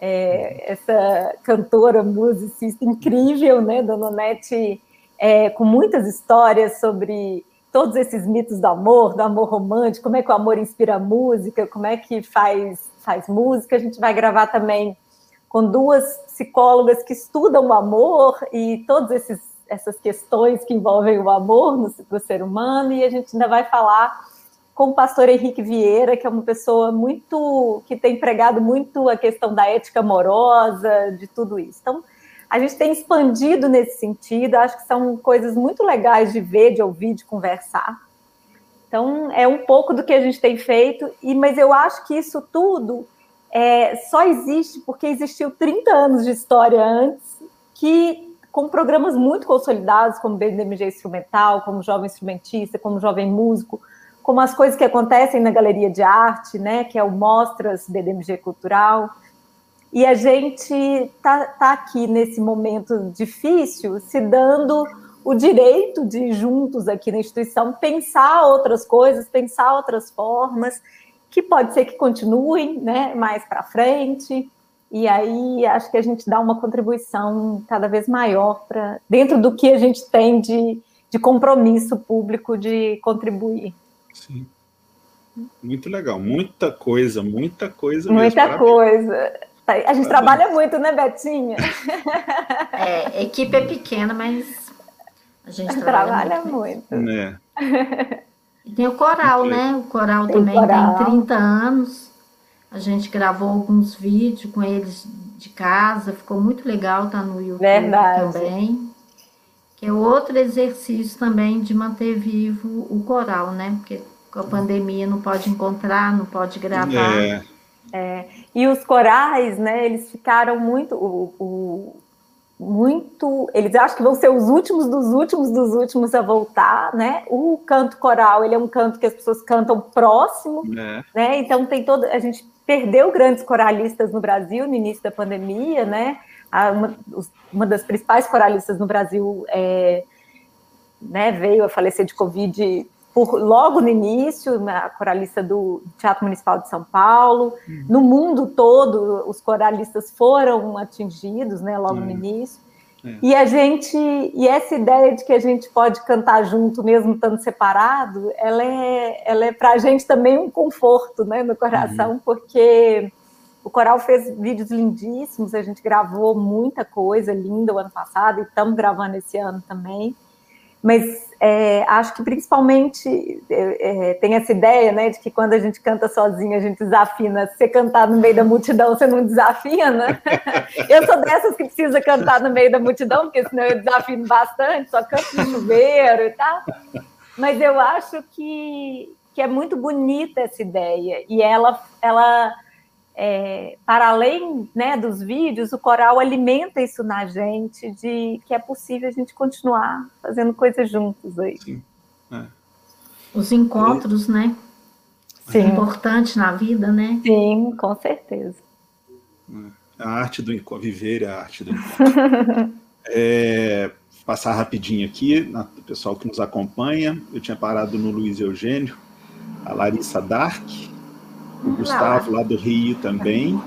é, essa cantora musicista incrível né? Dona Nete é, com muitas histórias sobre todos esses mitos do amor do amor romântico como é que o amor inspira música como é que faz faz música. A gente vai gravar também com duas psicólogas que estudam o amor e todas essas questões que envolvem o amor no, no ser humano, e a gente ainda vai falar com o pastor Henrique Vieira, que é uma pessoa muito que tem pregado muito a questão da ética amorosa, de tudo isso. Então, a gente tem expandido nesse sentido, acho que são coisas muito legais de ver, de ouvir, de conversar. Então, é um pouco do que a gente tem feito, e mas eu acho que isso tudo é, só existe porque existiu 30 anos de história antes, que com programas muito consolidados, como BDMG Instrumental, como Jovem Instrumentista, como Jovem Músico, como as coisas que acontecem na Galeria de Arte, né, que é o Mostras BDMG Cultural. E a gente está tá aqui nesse momento difícil, se dando o direito de, juntos aqui na instituição, pensar outras coisas, pensar outras formas que pode ser que continuem né, mais para frente. E aí acho que a gente dá uma contribuição cada vez maior para dentro do que a gente tem de, de compromisso público de contribuir. Sim. Muito legal, muita coisa, muita coisa. Muita mesmo. coisa. Tá, a gente trabalha muito, né, Betinha? É, a equipe é pequena, mas a gente trabalha, trabalha muito. muito. É. E tem o coral, né? O coral tem também coral. tem 30 anos. A gente gravou alguns vídeos com eles de casa, ficou muito legal, tá no YouTube Verdade. também. Que é outro exercício também de manter vivo o coral, né? Porque com a pandemia não pode encontrar, não pode gravar. É. É, e os corais, né, eles ficaram muito. O, o, muito, eles acham que vão ser os últimos dos últimos dos últimos a voltar, né? O canto coral, ele é um canto que as pessoas cantam próximo, é. né? Então tem todo, a gente perdeu grandes coralistas no Brasil no início da pandemia, né? Uma, uma das principais coralistas no Brasil é, né, veio a falecer de Covid por, logo no início, a coralista do Teatro Municipal de São Paulo. Uhum. No mundo todo, os coralistas foram atingidos, né, logo uhum. no início. É. E a gente, e essa ideia de que a gente pode cantar junto, mesmo estando separado, ela é, ela é para a gente também um conforto, né, no coração, uhum. porque o coral fez vídeos lindíssimos, a gente gravou muita coisa linda o ano passado e estamos gravando esse ano também. Mas é, acho que principalmente é, é, tem essa ideia, né, de que quando a gente canta sozinho a gente desafina. Se você cantar no meio da multidão, você não desafina. Eu sou dessas que precisa cantar no meio da multidão, porque senão eu desafino bastante, só canto no chuveiro e tal. Mas eu acho que, que é muito bonita essa ideia e ela, ela é, para além né, dos vídeos, o coral alimenta isso na gente, de que é possível a gente continuar fazendo coisas juntos aí. Sim. É. Os encontros, né? Sim. É importante na vida, né? Sim, com certeza. É. A arte do encontro, viver a arte do encontro. é, passar rapidinho aqui, o pessoal que nos acompanha, eu tinha parado no Luiz Eugênio, a Larissa Dark, o Gustavo lá do Rio também.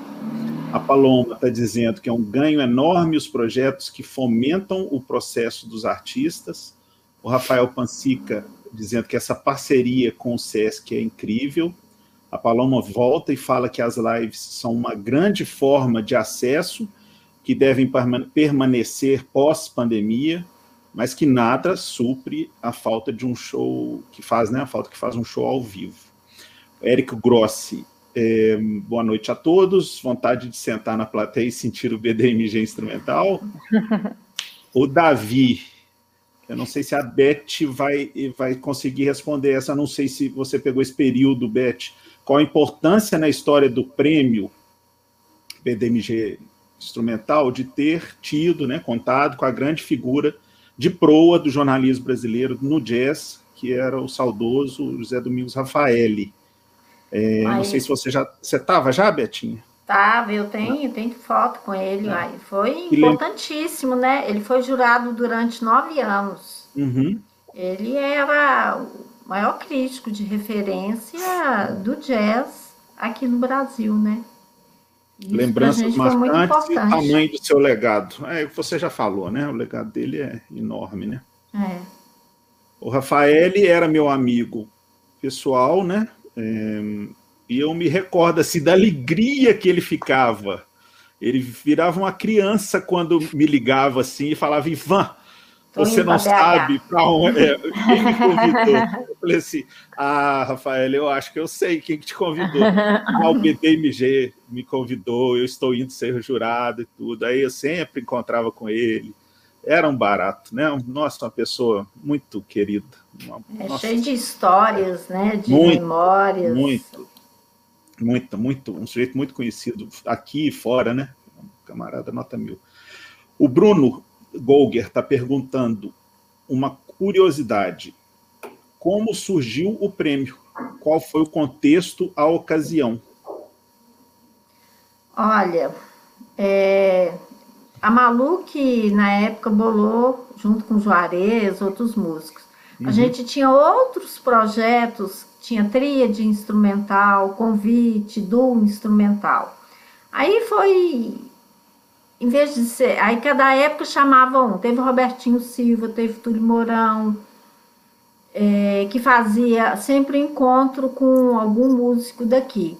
A Paloma está dizendo que é um ganho enorme os projetos que fomentam o processo dos artistas. O Rafael Pansica dizendo que essa parceria com o SESC é incrível. A Paloma volta e fala que as lives são uma grande forma de acesso que devem permanecer pós-pandemia, mas que nada supre a falta de um show que faz, né? A falta que faz um show ao vivo. Érico Grossi, é, boa noite a todos. Vontade de sentar na plateia e sentir o BDMG instrumental. o Davi, eu não sei se a Beth vai, vai conseguir responder essa, não sei se você pegou esse período, Beth. Qual a importância na história do prêmio BDMG instrumental de ter tido, né, contado com a grande figura de proa do jornalismo brasileiro no jazz, que era o saudoso José Domingos Rafaeli. É, não sei se você já. Você estava já, Betinha? Estava, eu tenho, tenho foto com ele. É. Foi importantíssimo, né? Ele foi jurado durante nove anos. Uhum. Ele era o maior crítico de referência do jazz aqui no Brasil, né? Isso Lembranças marcantes e tamanho do seu legado. É, você já falou, né? O legado dele é enorme, né? É. O Rafael era meu amigo pessoal, né? É, e eu me recordo assim, da alegria que ele ficava. Ele virava uma criança quando me ligava assim e falava: Ivan, você não sabe para onde. É, quem me convidou? Eu falei assim: Ah, Rafael, eu acho que eu sei quem te convidou. Ah, o BDMG me convidou, eu estou indo ser jurado e tudo. Aí eu sempre encontrava com ele era um barato, né? Nossa, uma pessoa muito querida. Uma, é nossa, cheio de histórias, né? De muito, memórias. Muito, muito, muito, um sujeito muito conhecido aqui e fora, né? Camarada nota mil. O Bruno Golger está perguntando uma curiosidade: como surgiu o prêmio? Qual foi o contexto, a ocasião? Olha, é, a Malu, que na época bolou, junto com Juarez, outros músicos. Uhum. A gente tinha outros projetos, tinha tríade instrumental, convite, duo instrumental. Aí foi, em vez de ser, aí cada época chamava um. Teve Robertinho Silva, teve Túlio Mourão, é, que fazia sempre encontro com algum músico daqui.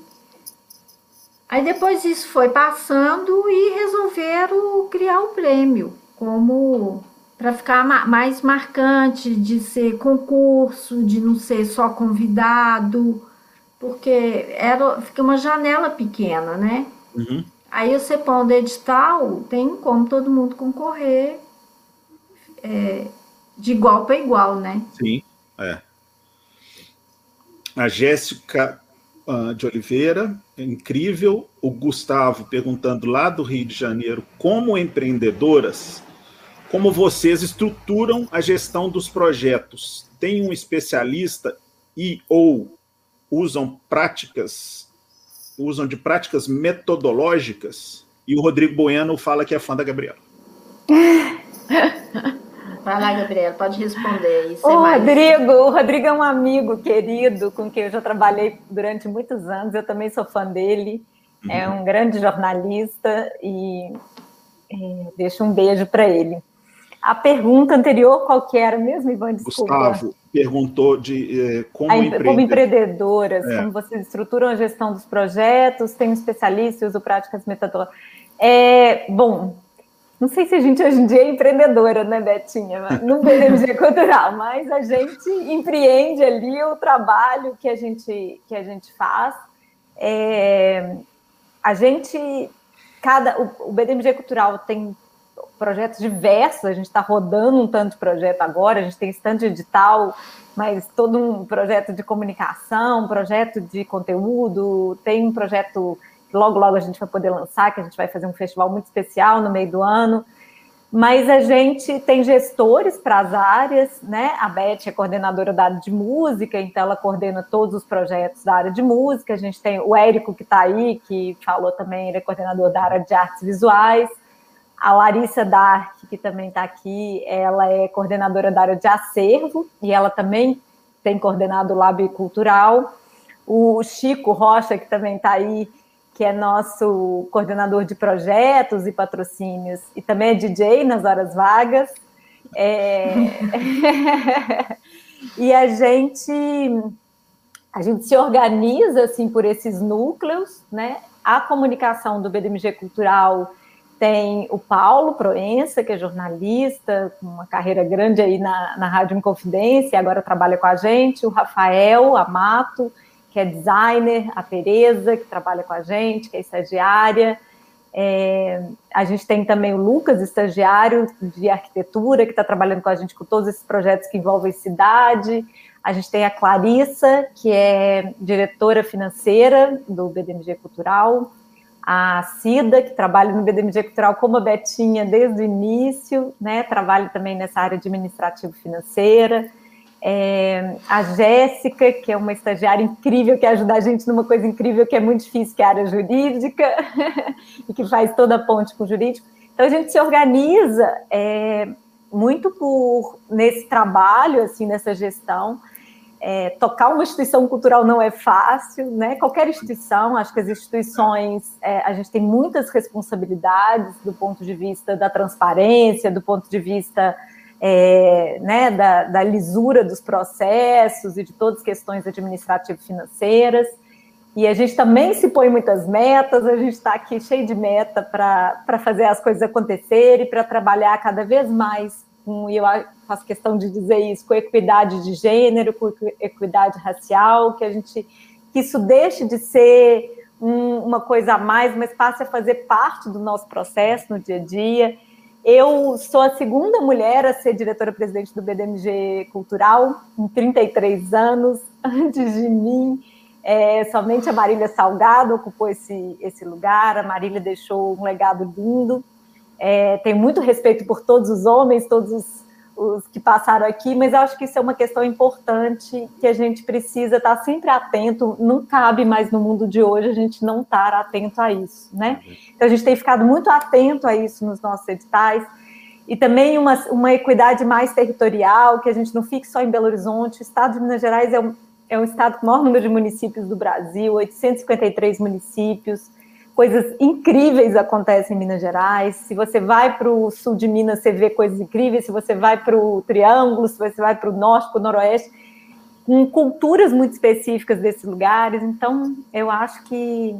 Aí depois isso foi passando e resolveram criar o prêmio como para ficar mais marcante de ser concurso, de não ser só convidado, porque era fica uma janela pequena, né? Uhum. Aí você põe o edital, tem como todo mundo concorrer é, de igual para igual, né? Sim, é. A Jéssica uh, de Oliveira, incrível. O Gustavo perguntando lá do Rio de Janeiro, como empreendedoras, como vocês estruturam a gestão dos projetos? Tem um especialista e ou usam práticas, usam de práticas metodológicas? E o Rodrigo Bueno fala que é fã da Gabriela. Vai lá, Gabriela, pode responder. o Rodrigo, o Rodrigo é um amigo querido com quem eu já trabalhei durante muitos anos. Eu também sou fã dele. É uhum. É um grande jornalista e, e deixo um beijo para ele. A pergunta anterior, qual que era mesmo, Ivan? Desculpa. Gustavo perguntou de eh, como, empreender. como empreendedoras, é. como vocês estruturam a gestão dos projetos, tem um especialista, uso práticas metodológicas. É, bom, não sei se a gente hoje em dia é empreendedora, né, Betinha? No BDMG Cultural, mas a gente empreende ali o trabalho que a gente, que a gente faz. É, a gente, cada, o, o BDMG Cultural tem projetos diversos, a gente está rodando um tanto de projeto agora, a gente tem esse tanto de edital, mas todo um projeto de comunicação, projeto de conteúdo, tem um projeto logo, logo a gente vai poder lançar, que a gente vai fazer um festival muito especial no meio do ano. Mas a gente tem gestores para as áreas, né? A Beth é coordenadora da área de música, então ela coordena todos os projetos da área de música. A gente tem o Érico, que está aí, que falou também, ele é coordenador da área de artes visuais. A Larissa Dark, que também está aqui, ela é coordenadora da área de acervo e ela também tem coordenado o Lab Cultural. O Chico Rocha, que também está aí, que é nosso coordenador de projetos e patrocínios, e também é DJ nas horas vagas. É... e a gente a gente se organiza assim por esses núcleos, né? A comunicação do BDMG Cultural tem o Paulo Proença, que é jornalista, com uma carreira grande aí na, na Rádio Inconfidência, agora trabalha com a gente, o Rafael Amato, que é designer, a Tereza, que trabalha com a gente, que é estagiária. É, a gente tem também o Lucas, estagiário de arquitetura, que está trabalhando com a gente com todos esses projetos que envolvem cidade. A gente tem a Clarissa, que é diretora financeira do BDMG Cultural. A Cida, que trabalha no BDMG Cultural como a Betinha desde o início, né? trabalha também nessa área administrativa financeira é, a Jéssica, que é uma estagiária incrível, que ajuda a gente numa coisa incrível que é muito difícil, que é a área jurídica, e que faz toda a ponte com o jurídico. Então, a gente se organiza é, muito por nesse trabalho, assim, nessa gestão. É, tocar uma instituição cultural não é fácil, né? Qualquer instituição, acho que as instituições, é, a gente tem muitas responsabilidades do ponto de vista da transparência, do ponto de vista é, né, da, da, lisura dos processos e de todas as questões administrativo-financeiras. E a gente também se põe muitas metas, a gente está aqui cheio de meta para fazer as coisas acontecerem, para trabalhar cada vez mais com, e eu faço questão de dizer isso, com equidade de gênero, com equidade racial, que a gente que isso deixe de ser um, uma coisa a mais, mas passe a fazer parte do nosso processo no dia a dia eu sou a segunda mulher a ser diretora-presidente do BDMG Cultural, em 33 anos. Antes de mim, é, somente a Marília Salgado ocupou esse, esse lugar. A Marília deixou um legado lindo. É, tenho muito respeito por todos os homens, todos os os que passaram aqui, mas eu acho que isso é uma questão importante que a gente precisa estar sempre atento. Não cabe mais no mundo de hoje a gente não estar atento a isso, né? Então a gente tem ficado muito atento a isso nos nossos editais e também uma, uma equidade mais territorial, que a gente não fique só em Belo Horizonte. O estado de Minas Gerais é um, é um estado com o maior número de municípios do Brasil, 853 municípios coisas incríveis acontecem em Minas Gerais. Se você vai para o sul de Minas, você vê coisas incríveis. Se você vai para o Triângulo, se você vai para o norte, para o noroeste, com culturas muito específicas desses lugares. Então, eu acho que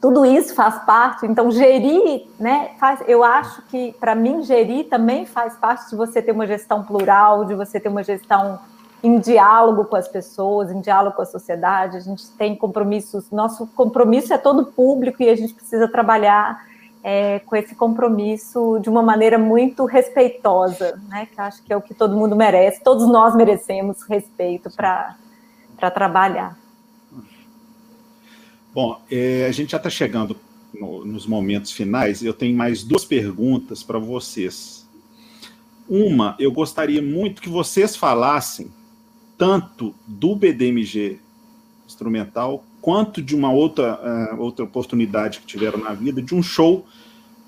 tudo isso faz parte. Então, gerir, né? Faz, eu acho que, para mim, gerir também faz parte de você ter uma gestão plural, de você ter uma gestão em diálogo com as pessoas, em diálogo com a sociedade. A gente tem compromissos, nosso compromisso é todo público e a gente precisa trabalhar é, com esse compromisso de uma maneira muito respeitosa, né? Que acho que é o que todo mundo merece, todos nós merecemos respeito para trabalhar. Bom, é, a gente já está chegando no, nos momentos finais. Eu tenho mais duas perguntas para vocês. Uma, eu gostaria muito que vocês falassem tanto do BDMG instrumental quanto de uma outra, uh, outra oportunidade que tiveram na vida, de um show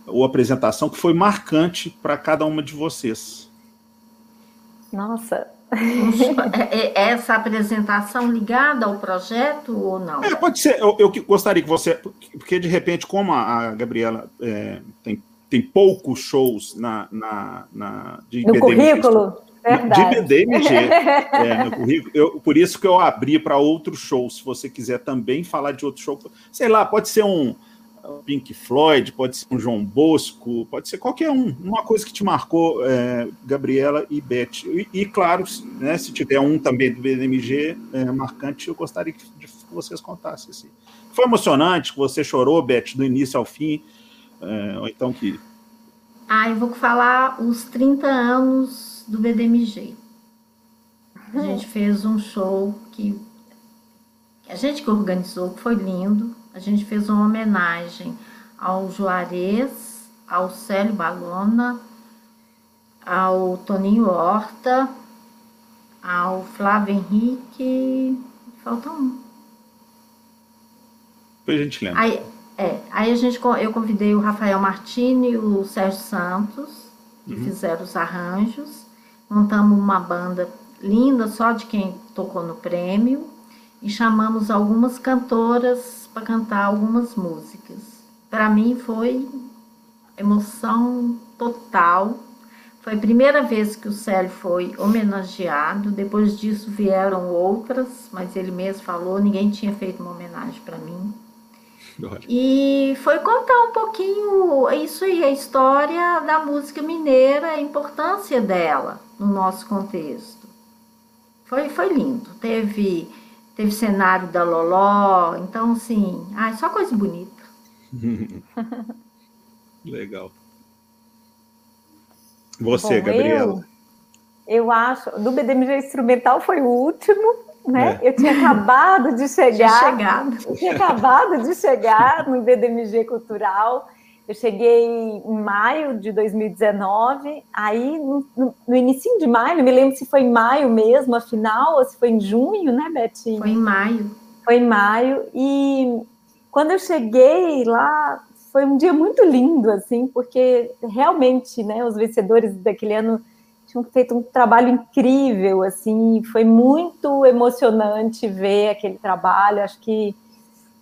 ou apresentação que foi marcante para cada uma de vocês. Nossa! É, é essa apresentação ligada ao projeto ou não? É, pode ser. Eu, eu, gostaria que você. Porque, de repente, como a, Gabriela é, tem, tem poucos shows na, na, na de no currículo? Verdade. De BDMG. é, no currículo. Eu, por isso que eu abri para outro show. Se você quiser também falar de outro show, sei lá, pode ser um, Pink Floyd, pode ser um João Bosco, pode ser qualquer um. Uma coisa que te marcou, é, Gabriela e Beth. E, e claro, né, se tiver um também do BMG é, marcante, eu gostaria que, de, que vocês contassem. Assim. Foi emocionante, que você chorou, Beth, do início ao fim, é, ou então que... Ah, eu vou falar os 30 anos do BDMG. A gente fez um show que a gente que organizou, foi lindo. A gente fez uma homenagem ao Juarez, ao Célio Balona, ao Toninho Horta, ao Flávio Henrique. Falta um. Depois a gente lembra. Aí, é, aí a gente, eu convidei o Rafael Martini e o Sérgio Santos, que uhum. fizeram os arranjos. Montamos uma banda linda, só de quem tocou no prêmio e chamamos algumas cantoras para cantar algumas músicas. Para mim foi emoção total. Foi a primeira vez que o Célio foi homenageado. Depois disso vieram outras, mas ele mesmo falou, ninguém tinha feito uma homenagem para mim. E foi contar um pouquinho isso aí, a história da música mineira, a importância dela no nosso contexto. Foi, foi lindo. Teve teve cenário da Loló, então assim, ai, só coisa bonita. Legal. Você, Bom, Gabriela? Eu, eu acho, do BDMG instrumental foi o último, né? É. Eu tinha acabado de chegar. De eu tinha acabado de chegar no BDMG Cultural. Eu cheguei em maio de 2019, aí no, no, no início de maio, não me lembro se foi em maio mesmo, a final, ou se foi em junho, né, Betinho? Foi em maio. Foi em maio, e quando eu cheguei lá, foi um dia muito lindo, assim, porque realmente, né, os vencedores daquele ano tinham feito um trabalho incrível, assim, foi muito emocionante ver aquele trabalho, acho que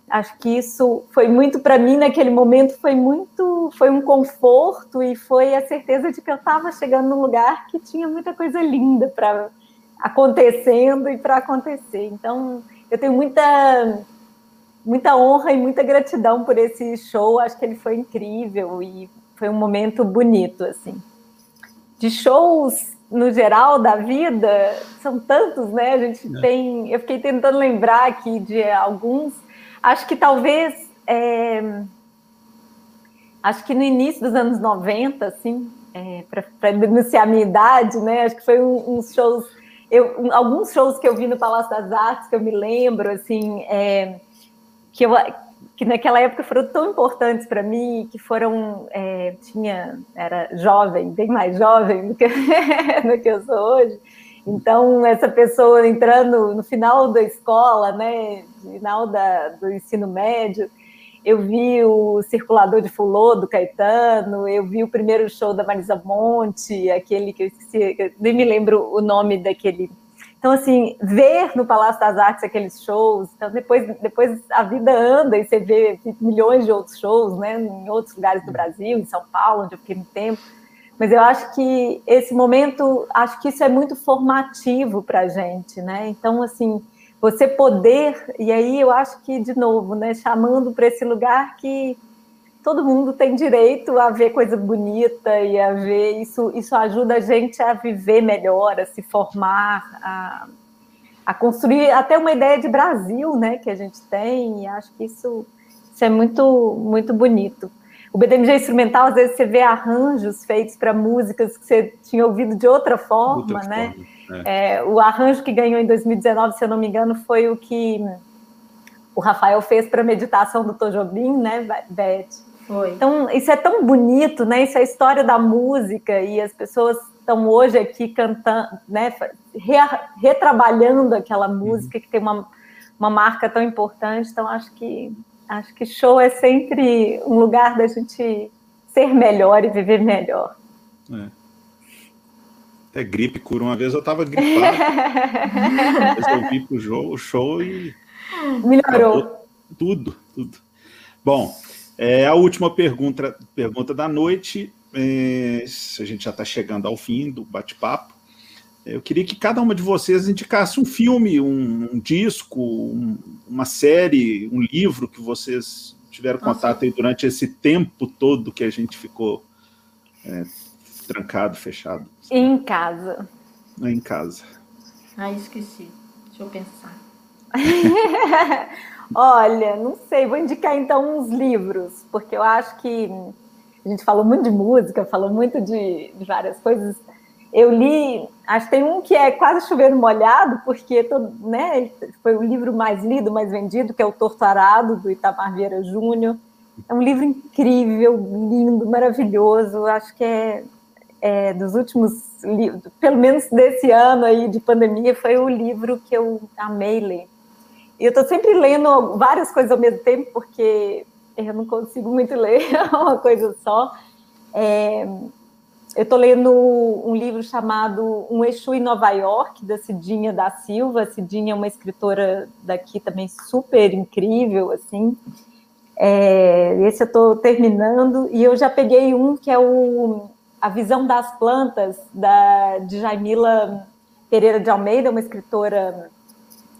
acho que isso foi muito para mim naquele momento foi muito foi um conforto e foi a certeza de que eu estava chegando num lugar que tinha muita coisa linda para acontecendo e para acontecer. Então eu tenho muita muita honra e muita gratidão por esse show acho que ele foi incrível e foi um momento bonito assim de shows no geral da vida são tantos né a gente é. tem eu fiquei tentando lembrar aqui de alguns Acho que talvez. É, acho que no início dos anos 90, assim, é, para denunciar a minha idade, né? Acho que foi um, uns shows. Eu, um, alguns shows que eu vi no Palácio das Artes que eu me lembro, assim, é, que, eu, que naquela época foram tão importantes para mim, que foram. É, tinha. Era jovem, bem mais jovem do que, do que eu sou hoje então, essa pessoa entrando no final da escola, né, final da, do ensino médio, eu vi o Circulador de Fulô, do Caetano, eu vi o primeiro show da Marisa Monte, aquele que eu esqueci, nem me lembro o nome daquele. Então, assim, ver no Palácio das Artes aqueles shows, então depois, depois a vida anda e você vê milhões de outros shows, né, em outros lugares do Brasil, em São Paulo, onde eu fiquei muito tempo, mas eu acho que esse momento, acho que isso é muito formativo para a gente, né? Então, assim, você poder, e aí eu acho que, de novo, né, chamando para esse lugar que todo mundo tem direito a ver coisa bonita e a ver isso, isso ajuda a gente a viver melhor, a se formar, a, a construir até uma ideia de Brasil, né, que a gente tem, e acho que isso, isso é muito, muito bonito. O BDMG instrumental, às vezes você vê arranjos feitos para músicas que você tinha ouvido de outra forma, outra né? Forma, é. É, o arranjo que ganhou em 2019, se eu não me engano, foi o que o Rafael fez para a meditação do Tojobim, né, Beth? Foi. Então, isso é tão bonito, né? Isso é a história da música e as pessoas estão hoje aqui cantando, né? retrabalhando aquela música uhum. que tem uma, uma marca tão importante. Então, acho que Acho que show é sempre um lugar da gente ser melhor e viver melhor. É. Até gripe cura. Uma vez eu estava gripado. Resolvi pro show, o show e. Melhorou. Tudo, tudo. Bom, é, a última pergunta, pergunta da noite. É, a gente já está chegando ao fim do bate-papo. Eu queria que cada uma de vocês indicasse um filme, um, um disco, um, uma série, um livro que vocês tiveram Nossa. contato aí durante esse tempo todo que a gente ficou é, trancado, fechado. Em casa. Em casa. Ah, esqueci. Deixa eu pensar. Olha, não sei, vou indicar então uns livros, porque eu acho que a gente falou muito de música, falou muito de, de várias coisas. Eu li, acho que tem um que é quase chovendo molhado, porque né, foi o livro mais lido, mais vendido, que é o Torturado, do Itamar Vieira Júnior. É um livro incrível, lindo, maravilhoso. Acho que é, é dos últimos livros, pelo menos desse ano aí de pandemia, foi o livro que eu amei ler. E eu estou sempre lendo várias coisas ao mesmo tempo, porque eu não consigo muito ler uma coisa só. É, eu estou lendo um livro chamado Um Exu em Nova York, da Cidinha da Silva. A Cidinha é uma escritora daqui também super incrível, assim. É, esse eu estou terminando, e eu já peguei um que é o A Visão das Plantas, da, de Jaimila Pereira de Almeida, uma escritora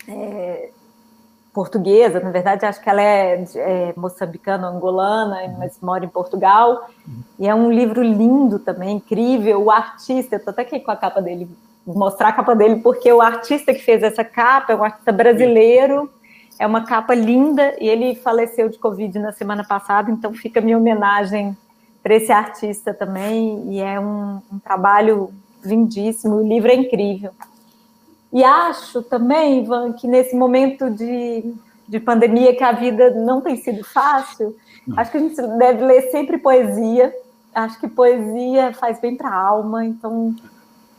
é, portuguesa, na verdade, acho que ela é, é moçambicana, angolana, uhum. mas mora em Portugal. E é um livro lindo também, incrível. O artista, eu estou até aqui com a capa dele, mostrar a capa dele, porque o artista que fez essa capa é um artista brasileiro. É uma capa linda e ele faleceu de Covid na semana passada, então fica minha homenagem para esse artista também. E é um, um trabalho lindíssimo, o livro é incrível. E acho também, Ivan, que nesse momento de, de pandemia, que a vida não tem sido fácil, acho que a gente deve ler sempre poesia. Acho que poesia faz bem para a alma. Então,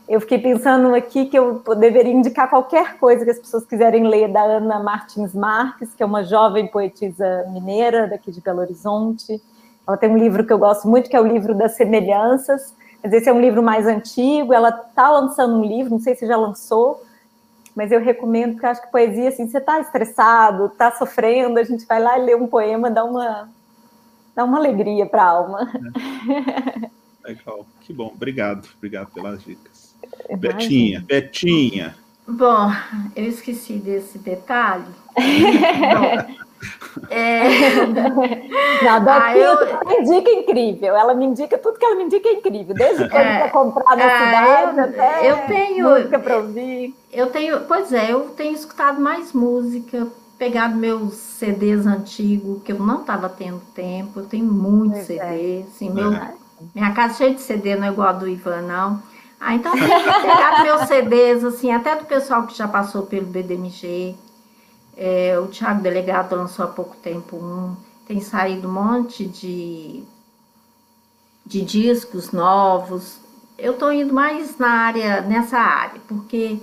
eu fiquei pensando aqui que eu deveria indicar qualquer coisa que as pessoas quiserem ler da Ana Martins Marques, que é uma jovem poetisa mineira daqui de Belo Horizonte. Ela tem um livro que eu gosto muito, que é o livro das semelhanças. Mas esse é um livro mais antigo. Ela está lançando um livro, não sei se já lançou, mas eu recomendo, porque eu acho que poesia, assim, você está estressado, está sofrendo, a gente vai lá e lê um poema, dá uma, dá uma alegria para a alma. É. Legal, que bom, obrigado, obrigado pelas dicas. Imagina. Betinha, Betinha. Bom, eu esqueci desse detalhe. É... Nada, ah, eu... me indica incrível. Ela me indica tudo que ela me indica é incrível, desde coisa é... para comprar na ah, cidade eu, até eu tenho, música para ouvir. Eu tenho, pois é, eu tenho escutado mais música, pegado meus CDs antigos que eu não estava tendo tempo. Eu tenho muitos CDs, é. assim, meu, minha casa cheia de CD, não é igual a do Ivan, não. Ah, então eu tenho pegado meus CDs, assim, até do pessoal que já passou pelo BDMG. É, o Tiago Delegado lançou há pouco tempo um. Tem saído um monte de, de discos novos. Eu estou indo mais na área, nessa área, porque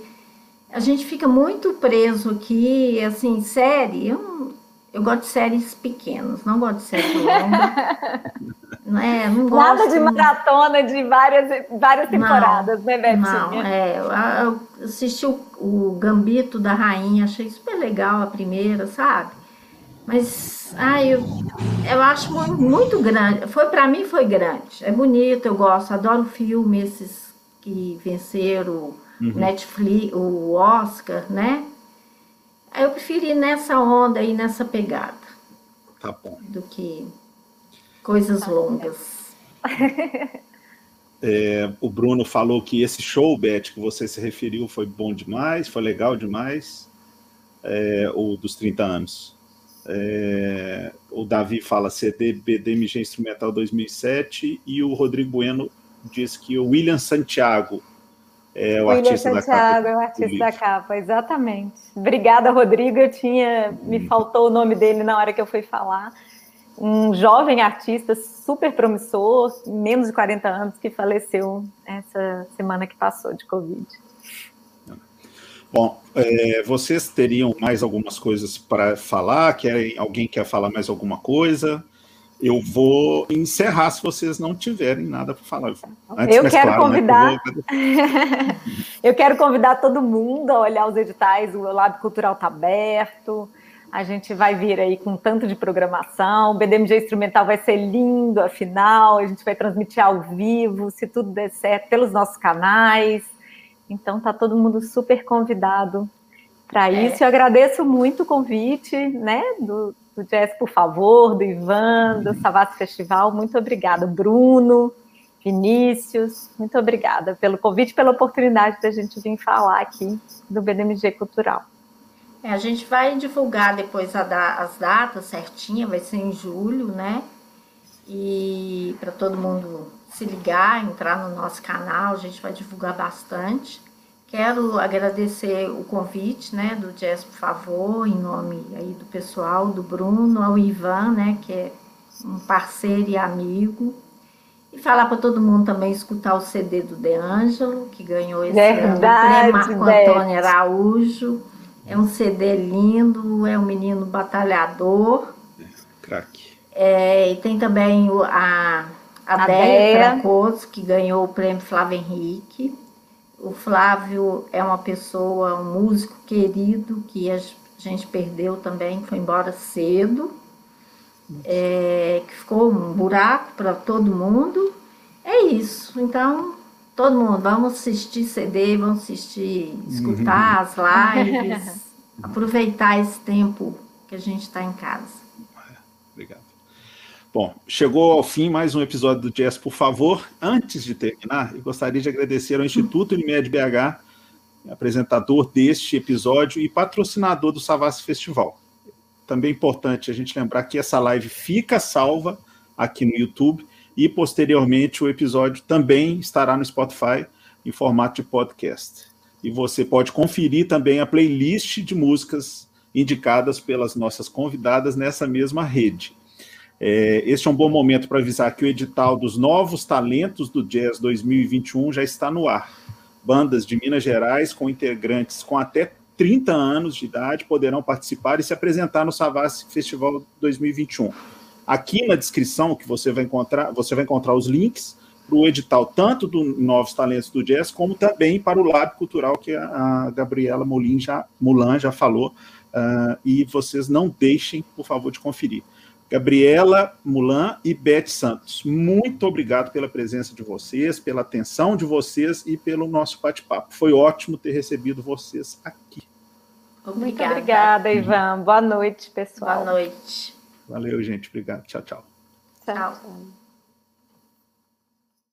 a gente fica muito preso aqui, assim, série. Eu, eu gosto de séries pequenas, não gosto de série longa. não é, não gosto. Nada de maratona de várias, várias temporadas, não, né, Betinha? Não, é, eu assisti o, o Gambito da Rainha, achei super legal a primeira, sabe? Mas, ai, eu, eu acho muito grande. Foi para mim foi grande. É bonito, eu gosto, adoro filme esses que venceram uhum. Netflix, o Oscar, né? Eu preferi nessa onda aí, nessa pegada. Tá bom. Do que coisas longas. É, o Bruno falou que esse show, Beth, que você se referiu, foi bom demais, foi legal demais, é, o dos 30 anos. É, o Davi fala CD BDMG Instrumental 2007 e o Rodrigo Bueno diz que o William Santiago é o William artista Santiago da capa. é o artista da capa, exatamente. Obrigada, Rodrigo. Eu tinha, me hum. faltou o nome dele na hora que eu fui falar. Um jovem artista super promissor, menos de 40 anos, que faleceu essa semana que passou de Covid. Bom, é, vocês teriam mais algumas coisas para falar? Querem, alguém quer falar mais alguma coisa? Eu vou encerrar se vocês não tiverem nada para falar. Antes, eu quero claro, né, convidar. Né, eu, vou... eu, quero convidar todo mundo a olhar os editais. O Lab Cultural está aberto. A gente vai vir aí com tanto de programação. O BDMG Instrumental vai ser lindo, afinal. A gente vai transmitir ao vivo, se tudo der certo, pelos nossos canais. Então, tá todo mundo super convidado para é. isso. É. Eu agradeço muito o convite, né, do, do Jazz, por favor, do Ivan, do Savassi Festival. Muito obrigada, Bruno, Vinícius. Muito obrigada pelo convite, pela oportunidade da gente vir falar aqui do BDMG Cultural. É, a gente vai divulgar depois da, as datas certinha, vai ser em julho, né? E para todo mundo se ligar, entrar no nosso canal, a gente vai divulgar bastante. Quero agradecer o convite, né, do Jazz, por favor, em nome aí do pessoal, do Bruno, ao Ivan, né, que é um parceiro e amigo. E falar para todo mundo também escutar o CD do De Angelo, que ganhou esse Verdade, ano, o prêmio Marco Antônio Araújo. É um CD lindo, é um menino batalhador. Craque. É, e tem também o, a, a, A. Francoso, que ganhou o prêmio Flávio Henrique. O Flávio é uma pessoa, um músico querido, que a gente perdeu também, foi embora cedo. É, que ficou um buraco para todo mundo. É isso. Então, todo mundo, vamos assistir CD, vamos assistir, escutar as lives, aproveitar esse tempo que a gente está em casa. Bom, chegou ao fim mais um episódio do Jazz, por favor. Antes de terminar, eu gostaria de agradecer ao Instituto Unimed BH, apresentador deste episódio e patrocinador do Savassi Festival. Também é importante a gente lembrar que essa live fica salva aqui no YouTube e posteriormente o episódio também estará no Spotify em formato de podcast. E você pode conferir também a playlist de músicas indicadas pelas nossas convidadas nessa mesma rede. É, este é um bom momento para avisar que o edital dos novos talentos do Jazz 2021 já está no ar. Bandas de Minas Gerais com integrantes com até 30 anos de idade poderão participar e se apresentar no Savassi Festival 2021. Aqui na descrição que você vai encontrar, você vai encontrar os links para o edital tanto do Novos Talentos do Jazz como também para o Lab Cultural que a Gabriela Molin já, Mulan já falou. Uh, e vocês não deixem, por favor, de conferir. Gabriela Mulan e Beth Santos, muito obrigado pela presença de vocês, pela atenção de vocês e pelo nosso bate-papo. Foi ótimo ter recebido vocês aqui. Obrigada. Muito obrigada, Ivan. Boa noite, pessoal. Boa noite. Valeu, gente. Obrigado. Tchau, tchau. Tchau. tchau.